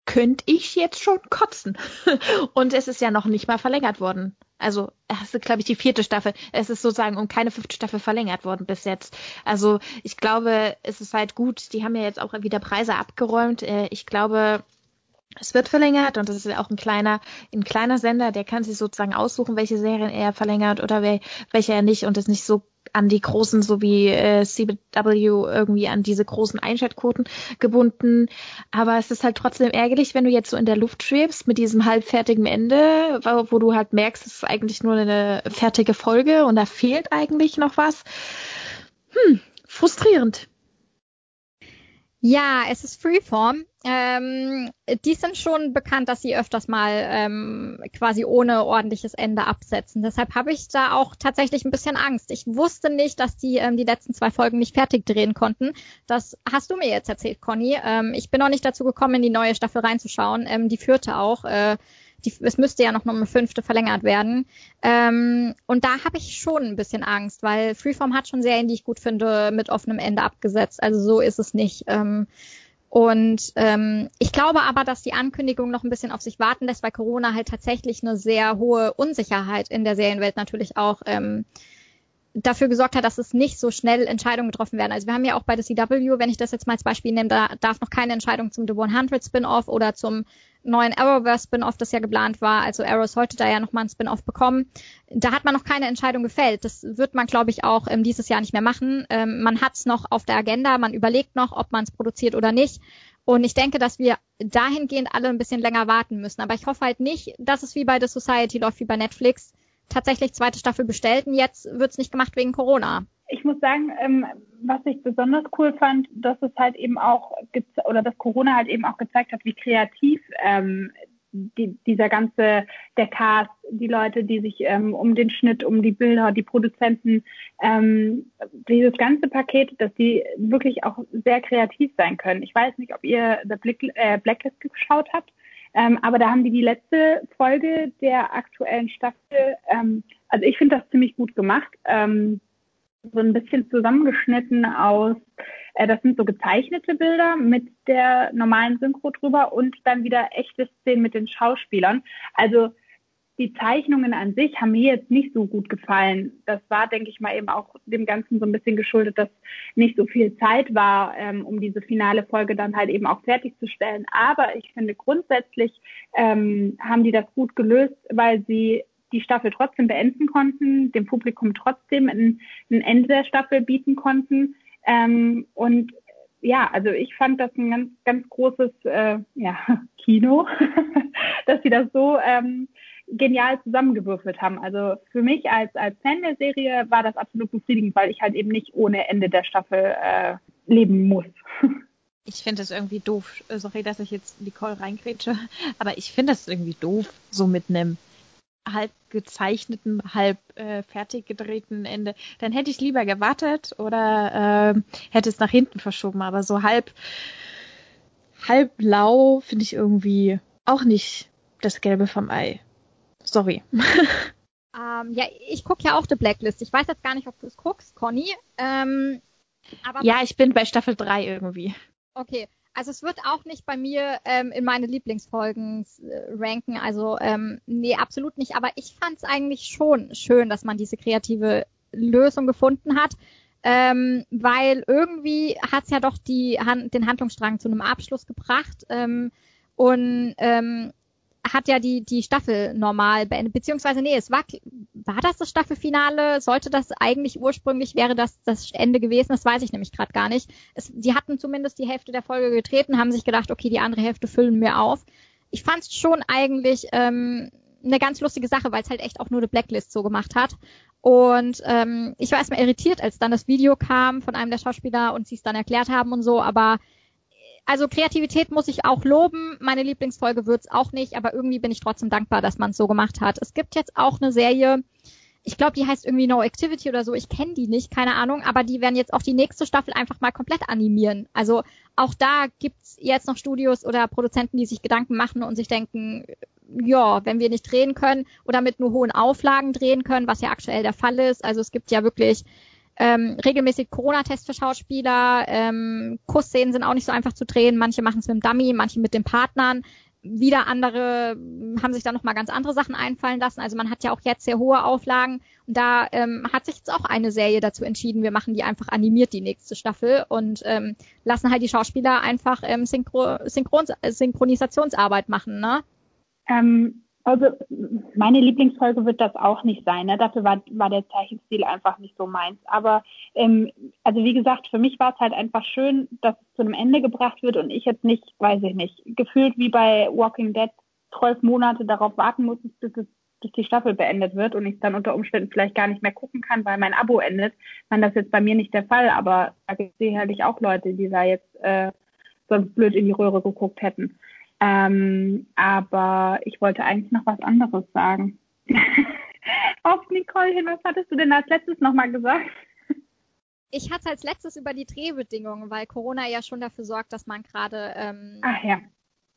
Könnte ich jetzt schon kotzen. Und es ist ja noch nicht mal verlängert worden. Also es ist, glaube ich, die vierte Staffel. Es ist sozusagen um keine fünfte Staffel verlängert worden bis jetzt. Also ich glaube, es ist halt gut. Die haben ja jetzt auch wieder Preise abgeräumt. Äh, ich glaube, es wird verlängert und das ist ja auch ein kleiner, ein kleiner Sender, der kann sich sozusagen aussuchen, welche Serien er verlängert oder welche er nicht und ist nicht so an die großen, so wie äh, CW irgendwie an diese großen Einschaltquoten gebunden. Aber es ist halt trotzdem ärgerlich, wenn du jetzt so in der Luft schwebst mit diesem halbfertigen Ende, wo, wo du halt merkst, es ist eigentlich nur eine fertige Folge und da fehlt eigentlich noch was. Hm, frustrierend. Ja, es ist Freeform. Ähm, die sind schon bekannt, dass sie öfters mal ähm, quasi ohne ordentliches Ende absetzen. Deshalb habe ich da auch tatsächlich ein bisschen Angst. Ich wusste nicht, dass die ähm, die letzten zwei Folgen nicht fertig drehen konnten. Das hast du mir jetzt erzählt, Conny. Ähm, ich bin noch nicht dazu gekommen, in die neue Staffel reinzuschauen. Ähm, die führte auch. Äh, die, es müsste ja noch eine fünfte verlängert werden. Ähm, und da habe ich schon ein bisschen Angst, weil Freeform hat schon Serien, die ich gut finde, mit offenem Ende abgesetzt. Also so ist es nicht. Ähm, und ähm, ich glaube aber, dass die Ankündigung noch ein bisschen auf sich warten lässt, weil Corona halt tatsächlich eine sehr hohe Unsicherheit in der Serienwelt natürlich auch ähm, dafür gesorgt hat, dass es nicht so schnell Entscheidungen getroffen werden. Also wir haben ja auch bei der CW, wenn ich das jetzt mal als Beispiel nehme, da darf noch keine Entscheidung zum The 100 Spin-off oder zum neuen Arrowverse Spin-off, das ja geplant war. Also Arrow sollte da ja noch mal ein Spin-off bekommen. Da hat man noch keine Entscheidung gefällt. Das wird man, glaube ich, auch ähm, dieses Jahr nicht mehr machen. Ähm, man hat es noch auf der Agenda, man überlegt noch, ob man es produziert oder nicht. Und ich denke, dass wir dahingehend alle ein bisschen länger warten müssen. Aber ich hoffe halt nicht, dass es wie bei The Society läuft, wie bei Netflix, tatsächlich zweite Staffel bestellt und jetzt wird es nicht gemacht wegen Corona. Ich muss sagen, ähm, was ich besonders cool fand, dass es halt eben auch oder dass Corona halt eben auch gezeigt hat, wie kreativ ähm, die, dieser ganze, der Cast, die Leute, die sich ähm, um den Schnitt, um die Bilder, die Produzenten, ähm, dieses ganze Paket, dass die wirklich auch sehr kreativ sein können. Ich weiß nicht, ob ihr The äh, Blacklist geschaut habt, ähm, aber da haben die die letzte Folge der aktuellen Staffel, ähm, also ich finde das ziemlich gut gemacht, ähm, so ein bisschen zusammengeschnitten aus äh, das sind so gezeichnete Bilder mit der normalen Synchro drüber und dann wieder echte Szenen mit den Schauspielern. Also die Zeichnungen an sich haben mir jetzt nicht so gut gefallen. Das war, denke ich mal, eben auch dem Ganzen so ein bisschen geschuldet, dass nicht so viel Zeit war, ähm, um diese finale Folge dann halt eben auch fertigzustellen. Aber ich finde grundsätzlich ähm, haben die das gut gelöst, weil sie die Staffel trotzdem beenden konnten, dem Publikum trotzdem ein, ein Ende der Staffel bieten konnten ähm, und ja, also ich fand das ein ganz, ganz großes äh, ja, Kino, dass sie das so ähm, genial zusammengewürfelt haben. Also für mich als, als Fan der Serie war das absolut befriedigend, weil ich halt eben nicht ohne Ende der Staffel äh, leben muss. Ich finde es irgendwie doof. Sorry, dass ich jetzt Nicole reingrätsche, aber ich finde es irgendwie doof, so mit einem halb gezeichneten, halb äh, fertig gedrehten Ende, dann hätte ich lieber gewartet oder äh, hätte es nach hinten verschoben. Aber so halb halb blau finde ich irgendwie auch nicht das Gelbe vom Ei. Sorry. Ähm, ja, ich gucke ja auch The Blacklist. Ich weiß jetzt gar nicht, ob du es guckst, Conny. Ähm, aber ja, ich bin bei Staffel 3 irgendwie. Okay, also es wird auch nicht bei mir ähm, in meine Lieblingsfolgen äh, ranken. Also ähm, nee, absolut nicht. Aber ich fand es eigentlich schon schön, dass man diese kreative Lösung gefunden hat. Ähm, weil irgendwie hat es ja doch die, den Handlungsstrang zu einem Abschluss gebracht. Ähm, und ähm, hat ja die, die Staffel normal beendet, beziehungsweise nee, es war, war das das Staffelfinale? Sollte das eigentlich ursprünglich, wäre das das Ende gewesen? Das weiß ich nämlich gerade gar nicht. Es, die hatten zumindest die Hälfte der Folge getreten, haben sich gedacht, okay, die andere Hälfte füllen wir auf. Ich fand es schon eigentlich ähm, eine ganz lustige Sache, weil es halt echt auch nur eine Blacklist so gemacht hat. Und ähm, ich war erstmal irritiert, als dann das Video kam von einem der Schauspieler und sie es dann erklärt haben und so, aber also Kreativität muss ich auch loben. Meine Lieblingsfolge wird's auch nicht, aber irgendwie bin ich trotzdem dankbar, dass man es so gemacht hat. Es gibt jetzt auch eine Serie, ich glaube, die heißt irgendwie No Activity oder so. Ich kenne die nicht, keine Ahnung, aber die werden jetzt auch die nächste Staffel einfach mal komplett animieren. Also auch da gibt's jetzt noch Studios oder Produzenten, die sich Gedanken machen und sich denken, ja, wenn wir nicht drehen können oder mit nur hohen Auflagen drehen können, was ja aktuell der Fall ist. Also es gibt ja wirklich ähm, regelmäßig Corona-Tests für Schauspieler. Ähm, Kussszenen sind auch nicht so einfach zu drehen. Manche machen es mit dem Dummy, manche mit den Partnern. Wieder andere haben sich da nochmal ganz andere Sachen einfallen lassen. Also man hat ja auch jetzt sehr hohe Auflagen. Und da ähm, hat sich jetzt auch eine Serie dazu entschieden, wir machen die einfach animiert, die nächste Staffel, und ähm, lassen halt die Schauspieler einfach ähm, Synchro Synchron Synchronisationsarbeit machen, ne? Ähm, also meine Lieblingsfolge wird das auch nicht sein. Ne? Dafür war, war der Zeichenstil einfach nicht so meins. Aber ähm, also wie gesagt, für mich war es halt einfach schön, dass es zu einem Ende gebracht wird und ich jetzt nicht, weiß ich nicht, gefühlt wie bei Walking Dead zwölf Monate darauf warten muss, bis, es, bis die Staffel beendet wird und ich dann unter Umständen vielleicht gar nicht mehr gucken kann, weil mein Abo endet. Man das jetzt bei mir nicht der Fall, aber da gibt es sicherlich auch Leute, die da jetzt äh, sonst blöd in die Röhre geguckt hätten. Ähm, aber ich wollte eigentlich noch was anderes sagen. Auf Nicole hin, was hattest du denn als letztes nochmal gesagt? Ich hatte als letztes über die Drehbedingungen, weil Corona ja schon dafür sorgt, dass man gerade ähm, ja.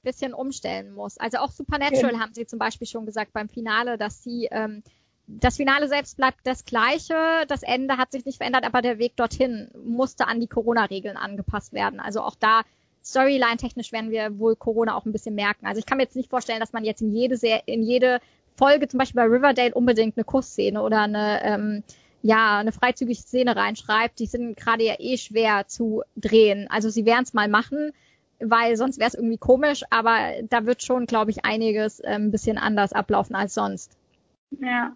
bisschen umstellen muss. Also auch Supernatural okay. haben sie zum Beispiel schon gesagt beim Finale, dass sie ähm, das Finale selbst bleibt das gleiche, das Ende hat sich nicht verändert, aber der Weg dorthin musste an die Corona-Regeln angepasst werden. Also auch da Storyline-technisch werden wir wohl Corona auch ein bisschen merken. Also ich kann mir jetzt nicht vorstellen, dass man jetzt in jede, in jede Folge, zum Beispiel bei Riverdale, unbedingt eine Kussszene oder eine, ähm, ja eine freizügige Szene reinschreibt, die sind gerade ja eh schwer zu drehen. Also sie werden es mal machen, weil sonst wäre es irgendwie komisch, aber da wird schon, glaube ich, einiges äh, ein bisschen anders ablaufen als sonst. Ja.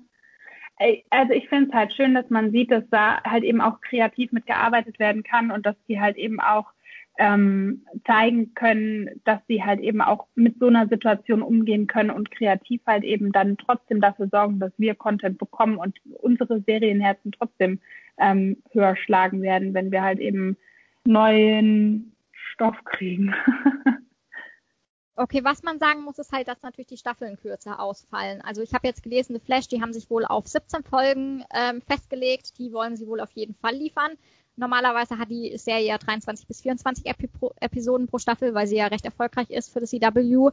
Also ich finde es halt schön, dass man sieht, dass da halt eben auch kreativ mitgearbeitet werden kann und dass die halt eben auch ähm, zeigen können, dass sie halt eben auch mit so einer Situation umgehen können und kreativ halt eben dann trotzdem dafür sorgen, dass wir Content bekommen und unsere Serienherzen trotzdem ähm, höher schlagen werden, wenn wir halt eben neuen Stoff kriegen. Okay, was man sagen muss, ist halt, dass natürlich die Staffeln kürzer ausfallen. Also ich habe jetzt gelesen, The Flash, die haben sich wohl auf 17 Folgen ähm, festgelegt. Die wollen sie wohl auf jeden Fall liefern. Normalerweise hat die Serie ja 23 bis 24 Epi Episoden pro Staffel, weil sie ja recht erfolgreich ist für das CW.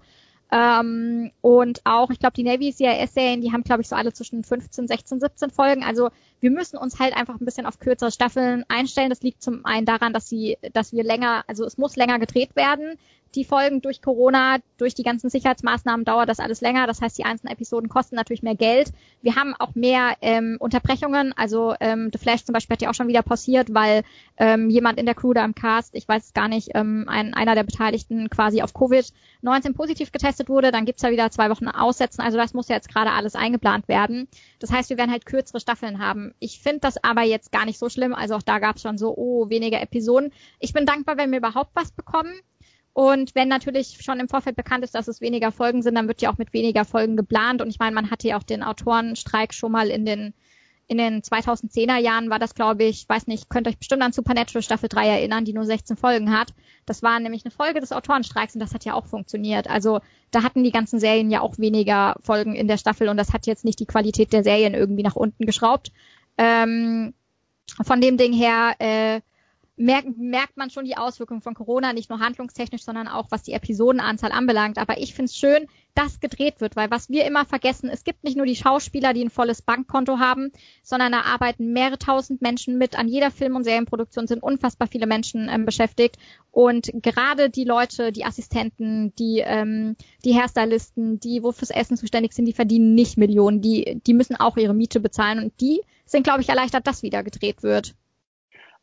Ähm, und auch, ich glaube, die Navy CIS-Serien, die haben, glaube ich, so alle zwischen 15, 16, 17 Folgen. Also wir müssen uns halt einfach ein bisschen auf kürzere Staffeln einstellen. Das liegt zum einen daran, dass sie, dass wir länger, also es muss länger gedreht werden die Folgen durch Corona, durch die ganzen Sicherheitsmaßnahmen dauert das alles länger. Das heißt, die einzelnen Episoden kosten natürlich mehr Geld. Wir haben auch mehr ähm, Unterbrechungen. Also ähm, The Flash zum Beispiel hat ja auch schon wieder passiert, weil ähm, jemand in der Crew da im Cast, ich weiß es gar nicht, ähm, ein, einer der Beteiligten quasi auf Covid-19 positiv getestet wurde. Dann gibt's ja wieder zwei Wochen Aussetzen. Also das muss ja jetzt gerade alles eingeplant werden. Das heißt, wir werden halt kürzere Staffeln haben. Ich finde das aber jetzt gar nicht so schlimm. Also auch da gab's schon so, oh, weniger Episoden. Ich bin dankbar, wenn wir überhaupt was bekommen. Und wenn natürlich schon im Vorfeld bekannt ist, dass es weniger Folgen sind, dann wird ja auch mit weniger Folgen geplant. Und ich meine, man hatte ja auch den Autorenstreik schon mal in den in den 2010er Jahren war das, glaube ich, weiß nicht, könnt euch bestimmt an Supernatural Staffel 3 erinnern, die nur 16 Folgen hat. Das war nämlich eine Folge des Autorenstreiks und das hat ja auch funktioniert. Also da hatten die ganzen Serien ja auch weniger Folgen in der Staffel und das hat jetzt nicht die Qualität der Serien irgendwie nach unten geschraubt. Ähm, von dem Ding her, äh, merkt, merkt man schon die Auswirkungen von Corona, nicht nur handlungstechnisch, sondern auch was die Episodenanzahl anbelangt. Aber ich finde es schön, dass gedreht wird, weil was wir immer vergessen, es gibt nicht nur die Schauspieler, die ein volles Bankkonto haben, sondern da arbeiten mehrere tausend Menschen mit. An jeder Film- und Serienproduktion sind unfassbar viele Menschen ähm, beschäftigt. Und gerade die Leute, die Assistenten, die, ähm, die Hairstylisten, die wo fürs Essen zuständig sind, die verdienen nicht Millionen. Die, die müssen auch ihre Miete bezahlen und die sind, glaube ich, erleichtert, dass wieder gedreht wird.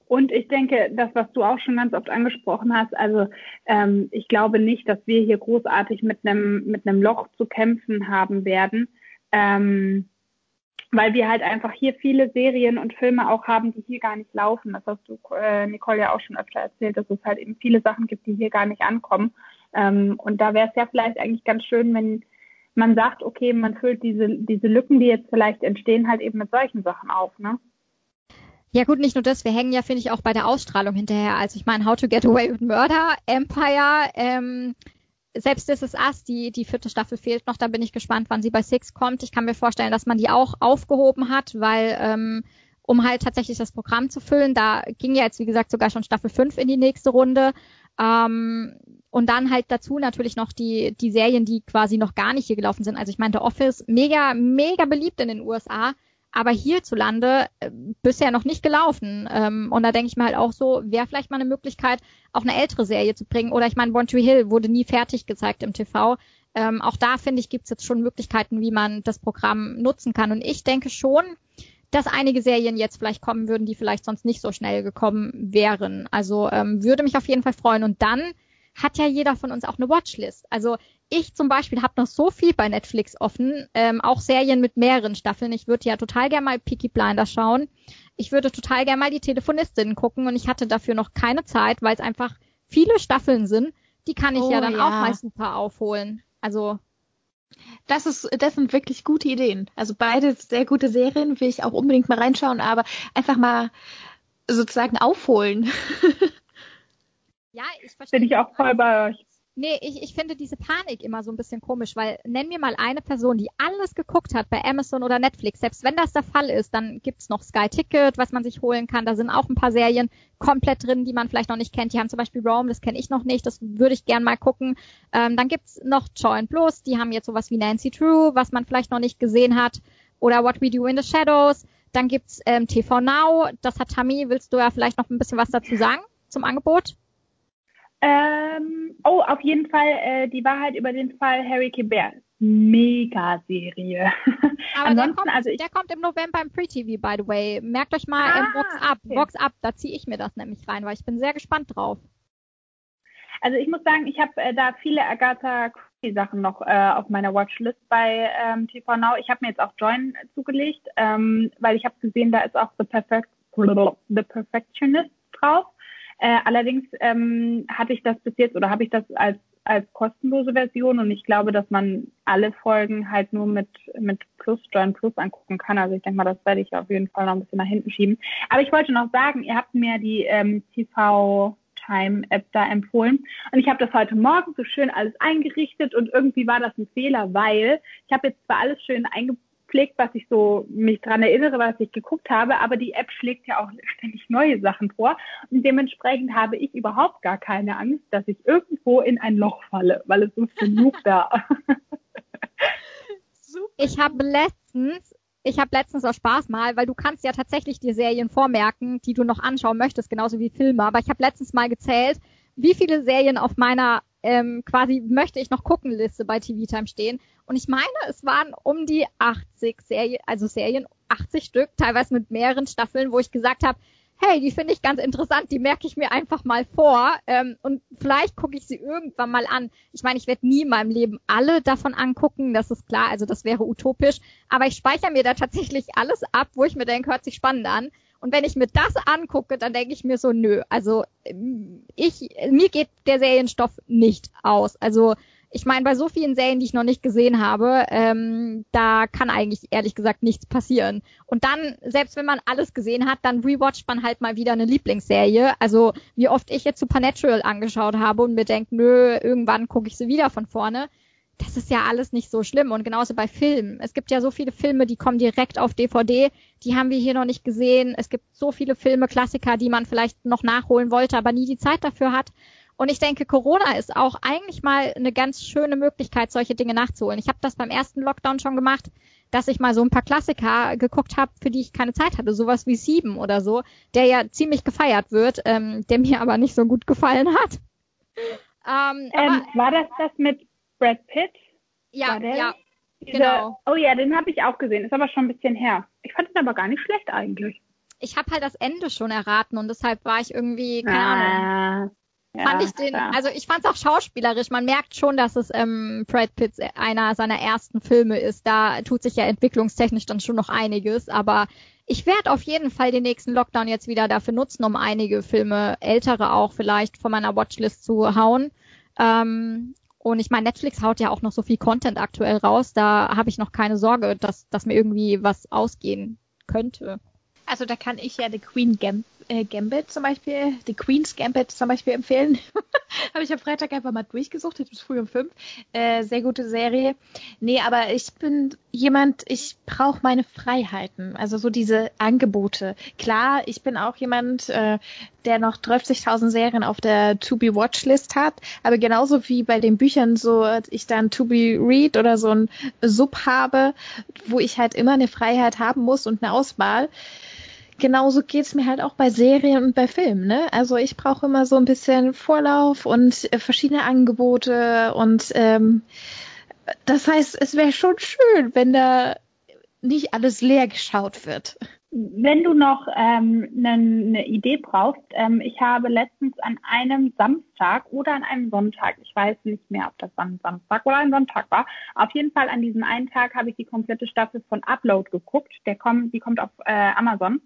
Und ich denke, das, was du auch schon ganz oft angesprochen hast, also ähm, ich glaube nicht, dass wir hier großartig mit einem mit einem Loch zu kämpfen haben werden, ähm, weil wir halt einfach hier viele Serien und Filme auch haben, die hier gar nicht laufen. Das hast du, äh, Nicole, ja auch schon öfter erzählt, dass es halt eben viele Sachen gibt, die hier gar nicht ankommen. Ähm, und da wäre es ja vielleicht eigentlich ganz schön, wenn man sagt, okay, man füllt diese diese Lücken, die jetzt vielleicht entstehen, halt eben mit solchen Sachen auf, ne? Ja gut, nicht nur das, wir hängen ja, finde ich, auch bei der Ausstrahlung hinterher. Also ich meine, How to Get Away with Murder, Empire, ähm, selbst This Is Us, die, die vierte Staffel fehlt noch, da bin ich gespannt, wann sie bei Six kommt. Ich kann mir vorstellen, dass man die auch aufgehoben hat, weil ähm, um halt tatsächlich das Programm zu füllen, da ging ja jetzt, wie gesagt, sogar schon Staffel 5 in die nächste Runde. Ähm, und dann halt dazu natürlich noch die, die Serien, die quasi noch gar nicht hier gelaufen sind. Also ich meine, The Office, mega, mega beliebt in den USA aber hierzulande äh, bisher noch nicht gelaufen. Ähm, und da denke ich mir halt auch so, wäre vielleicht mal eine Möglichkeit, auch eine ältere Serie zu bringen. Oder ich meine, One Tree Hill wurde nie fertig gezeigt im TV. Ähm, auch da finde ich, gibt es jetzt schon Möglichkeiten, wie man das Programm nutzen kann. Und ich denke schon, dass einige Serien jetzt vielleicht kommen würden, die vielleicht sonst nicht so schnell gekommen wären. Also ähm, würde mich auf jeden Fall freuen. Und dann hat ja jeder von uns auch eine Watchlist. Also ich zum Beispiel habe noch so viel bei Netflix offen, ähm, auch Serien mit mehreren Staffeln. Ich würde ja total gerne mal Peaky Blinders schauen. Ich würde total gerne mal die Telefonistin gucken und ich hatte dafür noch keine Zeit, weil es einfach viele Staffeln sind. Die kann ich oh, ja dann ja. auch mal super aufholen. Also das ist, das sind wirklich gute Ideen. Also beide sehr gute Serien, will ich auch unbedingt mal reinschauen, aber einfach mal sozusagen aufholen. ja, ich verstehe. Bin ich auch voll bei euch. Nee, ich, ich finde diese Panik immer so ein bisschen komisch, weil nenn mir mal eine Person, die alles geguckt hat bei Amazon oder Netflix. Selbst wenn das der Fall ist, dann gibt's noch Sky Ticket, was man sich holen kann. Da sind auch ein paar Serien komplett drin, die man vielleicht noch nicht kennt. Die haben zum Beispiel Rome, das kenne ich noch nicht, das würde ich gern mal gucken. Ähm, dann gibt's noch Join Plus, die haben jetzt sowas wie Nancy True, was man vielleicht noch nicht gesehen hat. Oder What We Do in the Shadows. Dann gibt's ähm, TV Now, das hat Tammy. Willst du ja vielleicht noch ein bisschen was dazu sagen zum Angebot? Ähm, oh, auf jeden Fall äh, die Wahrheit über den Fall Harry Kibert. Mega-Serie. Aber der kommt, also ich, der kommt im November im Pre-TV, by the way. Merkt euch mal ah, im Box Up. Okay. Box Up, da ziehe ich mir das nämlich rein, weil ich bin sehr gespannt drauf. Also ich muss sagen, ich habe äh, da viele Agatha Christie-Sachen noch äh, auf meiner Watchlist bei ähm, TV Now. Ich habe mir jetzt auch Join zugelegt, ähm, weil ich habe gesehen, da ist auch The, Perfect, The Perfectionist drauf. Äh, allerdings ähm, hatte ich das bis jetzt oder habe ich das als als kostenlose Version und ich glaube, dass man alle Folgen halt nur mit mit Plus Join Plus angucken kann. Also ich denke mal, das werde ich auf jeden Fall noch ein bisschen nach hinten schieben. Aber ich wollte noch sagen, ihr habt mir die ähm, TV Time App da empfohlen. Und ich habe das heute Morgen so schön alles eingerichtet und irgendwie war das ein Fehler, weil ich habe jetzt zwar alles schön eingepflegt, was ich so mich dran erinnere, was ich geguckt habe, aber die App schlägt ja auch ständig neue Sachen vor. Und dementsprechend habe ich überhaupt gar keine Angst, dass ich irgendwo in ein Loch falle, weil es ist genug da. Ich habe letztens ich habe letztens aus Spaß mal, weil du kannst ja tatsächlich dir Serien vormerken, die du noch anschauen möchtest, genauso wie Filme. Aber ich habe letztens mal gezählt, wie viele Serien auf meiner ähm, quasi möchte ich noch gucken Liste bei TV Time stehen. Und ich meine, es waren um die 80 Serien, also Serien, 80 Stück, teilweise mit mehreren Staffeln, wo ich gesagt habe, hey, die finde ich ganz interessant, die merke ich mir einfach mal vor ähm, und vielleicht gucke ich sie irgendwann mal an. Ich meine, ich werde nie in meinem Leben alle davon angucken, das ist klar, also das wäre utopisch, aber ich speichere mir da tatsächlich alles ab, wo ich mir denke, hört sich spannend an. Und wenn ich mir das angucke, dann denke ich mir so, nö, also ich, mir geht der Serienstoff nicht aus. Also ich meine, bei so vielen Serien, die ich noch nicht gesehen habe, ähm, da kann eigentlich ehrlich gesagt nichts passieren. Und dann, selbst wenn man alles gesehen hat, dann rewatcht man halt mal wieder eine Lieblingsserie. Also wie oft ich jetzt Supernatural angeschaut habe und mir denke, nö, irgendwann gucke ich sie wieder von vorne. Das ist ja alles nicht so schlimm. Und genauso bei Filmen. Es gibt ja so viele Filme, die kommen direkt auf DVD. Die haben wir hier noch nicht gesehen. Es gibt so viele Filme, Klassiker, die man vielleicht noch nachholen wollte, aber nie die Zeit dafür hat. Und ich denke, Corona ist auch eigentlich mal eine ganz schöne Möglichkeit, solche Dinge nachzuholen. Ich habe das beim ersten Lockdown schon gemacht, dass ich mal so ein paar Klassiker geguckt habe, für die ich keine Zeit hatte. Sowas wie Sieben oder so, der ja ziemlich gefeiert wird, ähm, der mir aber nicht so gut gefallen hat. Ähm, ähm, war das das mit Brad Pitt? Ja, ja. Diese, genau. Oh ja, den habe ich auch gesehen. Ist aber schon ein bisschen her. Ich fand ihn aber gar nicht schlecht eigentlich. Ich habe halt das Ende schon erraten und deshalb war ich irgendwie, keine ah. Ahnung. Ja, fand ich den, klar. also ich fand es auch schauspielerisch. Man merkt schon, dass es ähm, Brad Pitt einer seiner ersten Filme ist. Da tut sich ja entwicklungstechnisch dann schon noch einiges. Aber ich werde auf jeden Fall den nächsten Lockdown jetzt wieder dafür nutzen, um einige Filme, ältere auch vielleicht, von meiner Watchlist zu hauen. Ähm, und ich meine, Netflix haut ja auch noch so viel Content aktuell raus. Da habe ich noch keine Sorge, dass, dass mir irgendwie was ausgehen könnte. Also da kann ich ja The Queen Gam äh, Gambit zum Beispiel, The Queen's Gambit zum Beispiel empfehlen. Habe ich am Freitag einfach mal durchgesucht, jetzt bis früh um fünf. Äh, sehr gute Serie. Nee, aber ich bin jemand, ich brauche meine Freiheiten. Also so diese Angebote. Klar, ich bin auch jemand, äh, der noch 30.000 Serien auf der To-Be-Watch-List hat. Aber genauso wie bei den Büchern so ich dann To-Be-Read oder so ein Sub habe, wo ich halt immer eine Freiheit haben muss und eine Auswahl genauso geht's mir halt auch bei Serien und bei Filmen. Ne? Also ich brauche immer so ein bisschen Vorlauf und äh, verschiedene Angebote und ähm, das heißt, es wäre schon schön, wenn da nicht alles leer geschaut wird. Wenn du noch ähm, eine ne Idee brauchst, ähm, ich habe letztens an einem Samstag oder an einem Sonntag, ich weiß nicht mehr, ob das ein Samstag oder ein Sonntag war, auf jeden Fall an diesem einen Tag habe ich die komplette Staffel von Upload geguckt. Der kommt, die kommt auf äh, Amazon.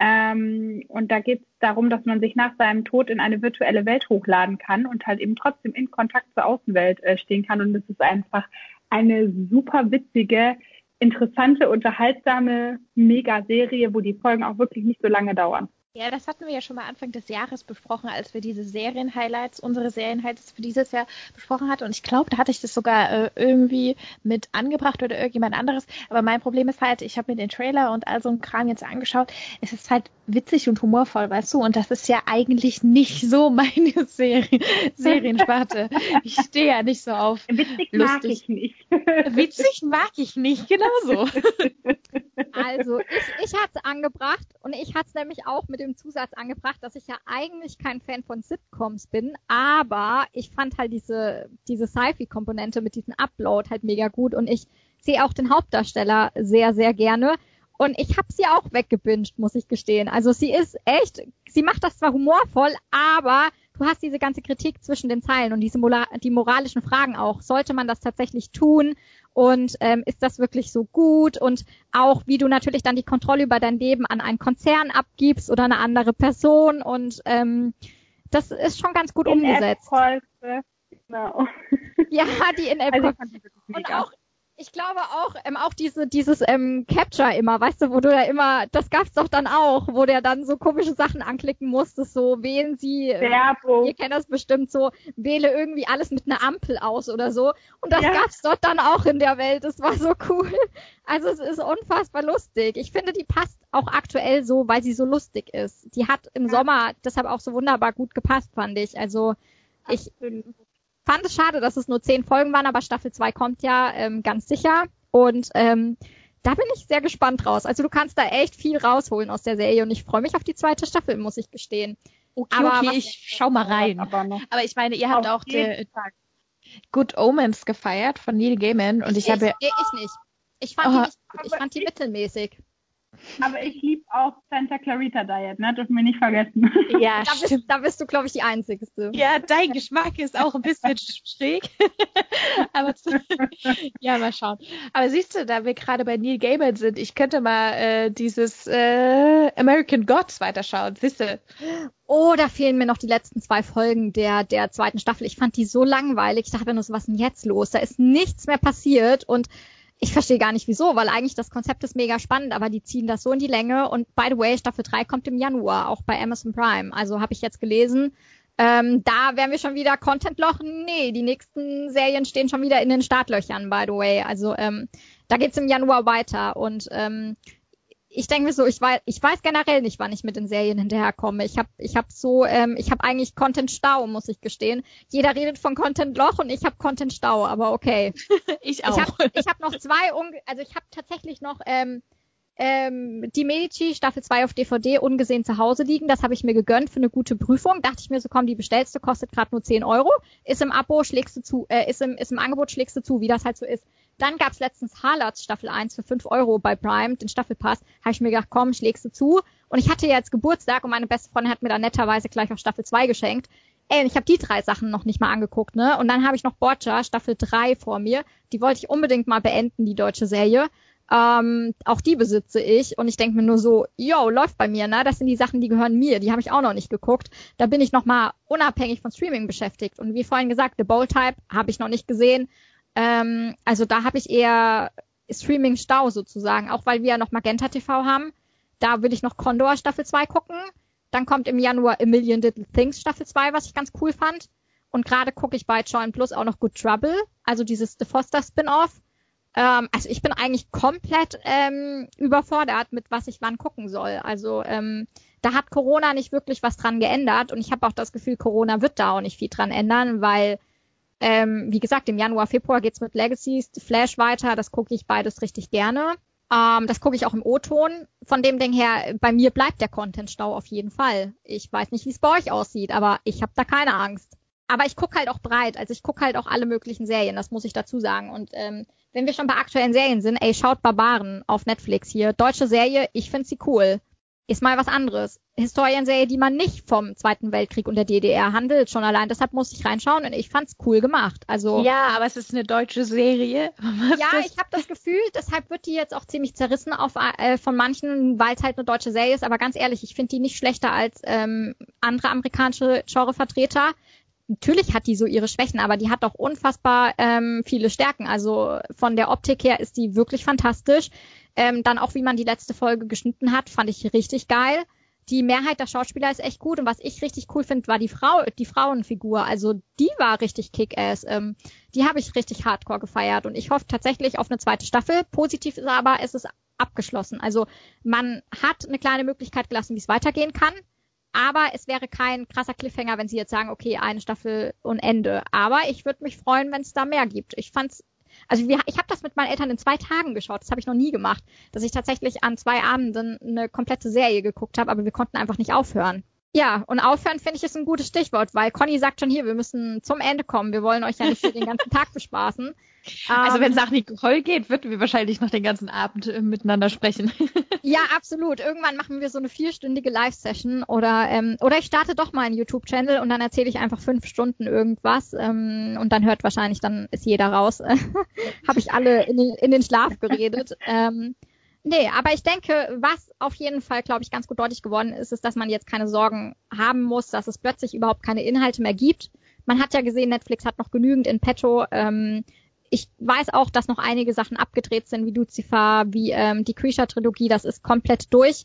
Ähm, und da geht es darum, dass man sich nach seinem Tod in eine virtuelle Welt hochladen kann und halt eben trotzdem in Kontakt zur Außenwelt äh, stehen kann. Und es ist einfach eine super witzige, interessante, unterhaltsame Mega-Serie, wo die Folgen auch wirklich nicht so lange dauern. Ja, das hatten wir ja schon mal Anfang des Jahres besprochen, als wir diese Serien-Highlights, unsere Serien-Highlights für dieses Jahr besprochen hatten. Und ich glaube, da hatte ich das sogar äh, irgendwie mit angebracht oder irgendjemand anderes. Aber mein Problem ist halt, ich habe mir den Trailer und all so ein Kram jetzt angeschaut. Es ist halt witzig und humorvoll, weißt du? Und das ist ja eigentlich nicht so meine Serien Seriensparte. Ich stehe ja nicht so auf. Witzig lustig. mag ich nicht. Witzig mag ich nicht, genau so. Also, ich, ich hatte es angebracht und ich hatte es nämlich auch mit dem Zusatz angebracht, dass ich ja eigentlich kein Fan von Sitcoms bin, aber ich fand halt diese, diese Sci-Fi-Komponente mit diesem Upload halt mega gut und ich sehe auch den Hauptdarsteller sehr, sehr gerne. Und ich habe sie auch weggebinged, muss ich gestehen. Also sie ist echt, sie macht das zwar humorvoll, aber du hast diese ganze Kritik zwischen den Zeilen und diese die moralischen Fragen auch. Sollte man das tatsächlich tun? Und ähm, ist das wirklich so gut? Und auch, wie du natürlich dann die Kontrolle über dein Leben an einen Konzern abgibst oder eine andere Person. Und ähm, das ist schon ganz gut In umgesetzt. Genau. Ja, die in Also und auch, ich glaube auch, ähm, auch diese, dieses ähm, Capture immer, weißt du, wo du da immer, das gab's doch dann auch, wo der dann so komische Sachen anklicken musste, so wählen sie, äh, ihr kennt das bestimmt so, wähle irgendwie alles mit einer Ampel aus oder so. Und das Ja. gab's dort dann auch in der Welt. Das war so cool. Also es ist unfassbar lustig. Ich finde, die passt auch aktuell so, weil sie so lustig ist. Die hat im Sommer deshalb auch so wunderbar gut gepasst, fand ich. Also ich fand es schade, dass es nur zehn Folgen waren, aber Staffel 2 kommt ja ähm, ganz sicher. Und ähm, da bin ich sehr gespannt raus. Also du kannst da echt viel rausholen aus der Serie und ich freue mich auf die zweite Staffel, muss ich gestehen. Okay, Aber okay, ich schau mal rein. Aber noch. Aber ich meine, ihr habt auch die. Good Omens gefeiert von Neil Gaiman und ich, habe nee, ich nicht. Ich fand Oh. die nicht gut. Ich fand die ich- mittelmäßig. Aber ich liebe auch Santa Clarita Diet, ne? Dürfen wir nicht vergessen. ja, Da bist, da bist du, glaube ich, die Einzigste. Ja, dein Geschmack ist auch ein bisschen schräg. Aber zu, ja, mal schauen. Aber siehst du, da wir gerade bei Neil Gaiman sind, ich könnte mal äh, dieses äh, American Gods weiterschauen. Siehst du? Oh, da fehlen mir noch die letzten zwei Folgen der, der zweiten Staffel. Ich fand die so langweilig. Ich dachte mir nur, so, was ist denn jetzt los? Da ist nichts mehr passiert und ich verstehe gar nicht wieso, weil eigentlich das Konzept ist mega spannend, aber die ziehen das so in die Länge und by the way, Staffel 3 kommt im Januar, auch bei Amazon Prime. Also habe ich jetzt gelesen. Ähm, da wären wir schon wieder Content-Loch. Nee, die nächsten Serien stehen schon wieder in den Startlöchern, by the way. Also ähm, da geht's im Januar weiter und ähm, ich denke mir so, ich weiß, ich weiß generell nicht, wann ich mit den Serien hinterherkomme. Ich habe ich hab so, ähm, ich habe eigentlich Content-Stau, muss ich gestehen. Jeder redet von Content-Loch und ich habe Content-Stau, aber okay. Ich Ich habe ich hab noch zwei, also ich habe tatsächlich noch ähm, ähm, die Medici Staffel 2 auf DVD ungesehen zu Hause liegen. Das habe ich mir gegönnt für eine gute Prüfung. Dachte ich mir so, komm, die bestellst du, kostet gerade nur 10 Euro. Ist im Abo, schlägst du zu, äh, ist im, ist im Angebot, schlägst du zu, wie das halt so ist. Dann gab's letztens Harlots Staffel 1 für 5 Euro bei Prime, den Staffelpass. Habe ich mir gedacht, komm, schlägst du zu. Und ich hatte ja jetzt Geburtstag und meine beste Freundin hat mir dann netterweise gleich auch Staffel 2 geschenkt. Ey, ich habe die drei Sachen noch nicht mal angeguckt, ne? Und dann habe ich noch Borgia Staffel 3 vor mir. Die wollte ich unbedingt mal beenden, die deutsche Serie. Ähm, auch die besitze ich und ich denke mir nur so, yo, läuft bei mir, ne? Das sind die Sachen, die gehören mir, die habe ich auch noch nicht geguckt. Da bin ich noch mal unabhängig von Streaming beschäftigt. Und wie vorhin gesagt, The Bold Type habe ich noch nicht gesehen. Ähm, also da habe ich eher Streaming-Stau sozusagen, auch weil wir ja noch Magenta TV haben. Da will ich noch Condor Staffel 2 gucken. Dann kommt im Januar A Million Little Things Staffel 2, was ich ganz cool fand. Und gerade gucke ich bei Join Plus auch noch Good Trouble, also dieses The Foster Spin-off. Ähm, also ich bin eigentlich komplett ähm, überfordert mit was ich wann gucken soll. Also ähm, da hat Corona nicht wirklich was dran geändert und ich habe auch das Gefühl, Corona wird da auch nicht viel dran ändern, weil ähm, wie gesagt, im Januar, Februar geht's mit Legacies, Flash weiter, das gucke ich beides richtig gerne. Ähm, das gucke ich auch im O-Ton. Von dem Ding her, bei mir bleibt der Content-Stau auf jeden Fall. Ich weiß nicht, wie es bei euch aussieht, aber ich habe da keine Angst. Aber ich gucke halt auch breit, also ich gucke halt auch alle möglichen Serien, das muss ich dazu sagen. Und ähm, wenn wir schon bei aktuellen Serien sind, ey, schaut Barbaren auf Netflix hier. Deutsche Serie, ich find sie cool. Ist mal was anderes. Historienserie, die man nicht vom Zweiten Weltkrieg und der DDR handelt, schon allein. Deshalb musste ich reinschauen und ich fand's cool gemacht. Also Ja, aber es ist eine deutsche Serie. Was ja, ich habe das Gefühl, deshalb wird die jetzt auch ziemlich zerrissen auf, äh, von manchen, weil es halt eine deutsche Serie ist. Aber ganz ehrlich, ich finde die nicht schlechter als ähm, andere amerikanische Genrevertreter. Natürlich hat die so ihre Schwächen, aber die hat auch unfassbar ähm, viele Stärken. Also von der Optik her ist die wirklich fantastisch. Ähm, dann auch, wie man die letzte Folge geschnitten hat, fand ich richtig geil. Die Mehrheit der Schauspieler ist echt gut und was ich richtig cool finde, war die Frau, die Frauenfigur. Also die war richtig kick-ass. Ähm, die habe ich richtig hardcore gefeiert und ich hoffe tatsächlich auf eine zweite Staffel. Positiv ist aber, es ist abgeschlossen. Also man hat eine kleine Möglichkeit gelassen, wie es weitergehen kann. Aber es wäre kein krasser Cliffhanger, wenn sie jetzt sagen, okay, eine Staffel und Ende. Aber ich würde mich freuen, wenn es da mehr gibt. Ich fand's, Also wir, ich habe das mit meinen Eltern in zwei Tagen geschaut. Das habe ich noch nie gemacht, dass ich tatsächlich an zwei Abenden eine komplette Serie geguckt habe, aber wir konnten einfach nicht aufhören. Ja, und aufhören finde ich ist ein gutes Stichwort, weil Conny sagt schon hier, wir müssen zum Ende kommen. Wir wollen euch ja nicht für den ganzen Tag bespaßen. Also wenn es nach Nicole geht, würden wir wahrscheinlich noch den ganzen Abend äh, miteinander sprechen. ja, absolut. Irgendwann machen wir so eine vierstündige Live-Session oder ähm, oder ich starte doch mal einen YouTube-Channel und dann erzähle ich einfach fünf Stunden irgendwas ähm, und dann hört wahrscheinlich, dann ist jeder raus. Habe ich alle in den, in den Schlaf geredet. ähm, Nee, aber ich denke, was auf jeden Fall, glaube ich, ganz gut deutlich geworden ist, ist, dass man jetzt keine Sorgen haben muss, dass es plötzlich überhaupt keine Inhalte mehr gibt. Man hat ja gesehen, Netflix hat noch genügend in petto. Ähm, ich weiß auch, dass noch einige Sachen abgedreht sind, wie Lucifer, wie ähm, die Creature-Trilogie, das ist komplett durch.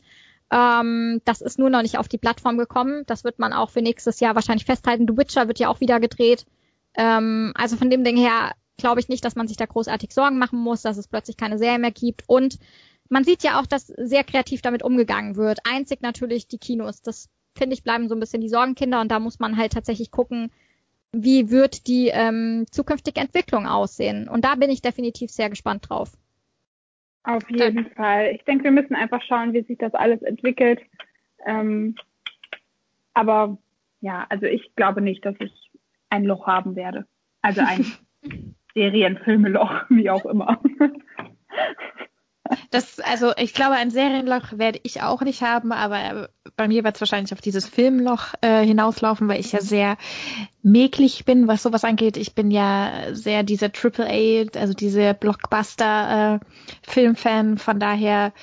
Ähm, das ist nur noch nicht auf die Plattform gekommen. Das wird man auch für nächstes Jahr wahrscheinlich festhalten. The Witcher wird ja auch wieder gedreht. Ähm, also von dem Ding her glaube ich nicht, dass man sich da großartig Sorgen machen muss, dass es plötzlich keine Serie mehr gibt. Und man sieht ja auch, dass sehr kreativ damit umgegangen wird. Einzig natürlich die Kinos. Das finde ich bleiben so ein bisschen die Sorgenkinder und da muss man halt tatsächlich gucken, wie wird die ähm, zukünftige Entwicklung aussehen. Und da bin ich definitiv sehr gespannt drauf. Auf jeden Dann. Fall. Ich denke, wir müssen einfach schauen, wie sich das alles entwickelt. Ähm, aber ja, also ich glaube nicht, dass ich ein Loch haben werde. Also ein Serienfilmeloch, wie auch immer. Das, also ich glaube, ein Serienloch werde ich auch nicht haben, aber bei mir wird es wahrscheinlich auf dieses Filmloch äh, hinauslaufen, weil ich ja sehr mäglich bin, was sowas angeht. Ich bin ja sehr dieser Triple A, also diese Blockbuster-Filmfan. Äh, Von daher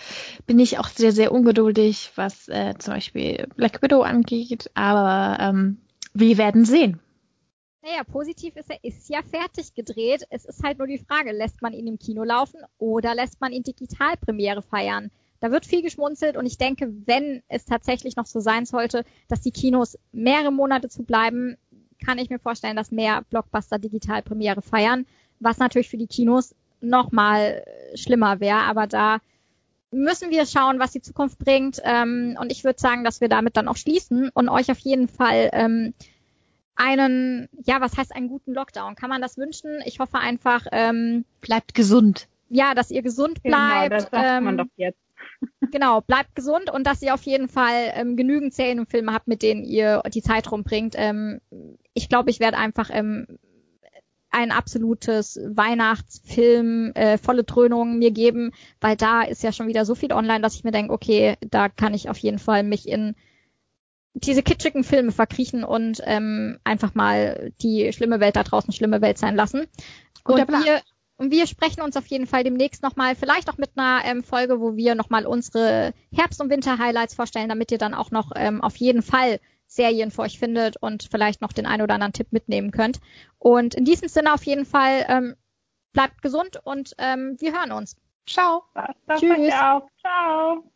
bin ich auch sehr, sehr ungeduldig, was äh, zum Beispiel Black Widow angeht. Aber ähm, wir werden sehen. Naja, positiv ist, er ist ja fertig gedreht. Es ist halt nur die Frage, lässt man ihn im Kino laufen oder lässt man ihn Digitalpremiere feiern? Da wird viel geschmunzelt und ich denke, wenn es tatsächlich noch so sein sollte, dass die Kinos mehrere Monate zu bleiben, kann ich mir vorstellen, dass mehr Blockbuster Digitalpremiere feiern, was natürlich für die Kinos nochmal schlimmer wäre, aber da müssen wir schauen, was die Zukunft bringt. Ähm, und ich würde sagen, dass wir damit dann auch schließen und euch auf jeden Fall ähm, einen, ja, was heißt einen guten Lockdown? Kann man das wünschen? Ich hoffe einfach, ähm, bleibt gesund. Ja, dass ihr gesund bleibt. Genau, das sagt ähm, man doch jetzt. genau, bleibt gesund und dass ihr auf jeden Fall ähm, genügend Serien und Filme habt, mit denen ihr die Zeit rumbringt. Ähm, ich glaube, ich werde einfach ähm, ein absolutes Weihnachtsfilm, äh, volle Dröhnung mir geben, weil da ist ja schon wieder so viel online, dass ich mir denke, okay, da kann ich auf jeden Fall mich in diese kitschigen Filme verkriechen und ähm, einfach mal die schlimme Welt da draußen schlimme Welt sein lassen. Und wir, und wir sprechen uns auf jeden Fall demnächst nochmal, vielleicht auch mit einer ähm, Folge, wo wir nochmal unsere Herbst- und Winter-Highlights vorstellen, damit ihr dann auch noch ähm, auf jeden Fall Serien für euch findet und vielleicht noch den einen oder anderen Tipp mitnehmen könnt. Und in diesem Sinne auf jeden Fall ähm, bleibt gesund und ähm, wir hören uns. Ciao. Das, das Tschüss. Ciao.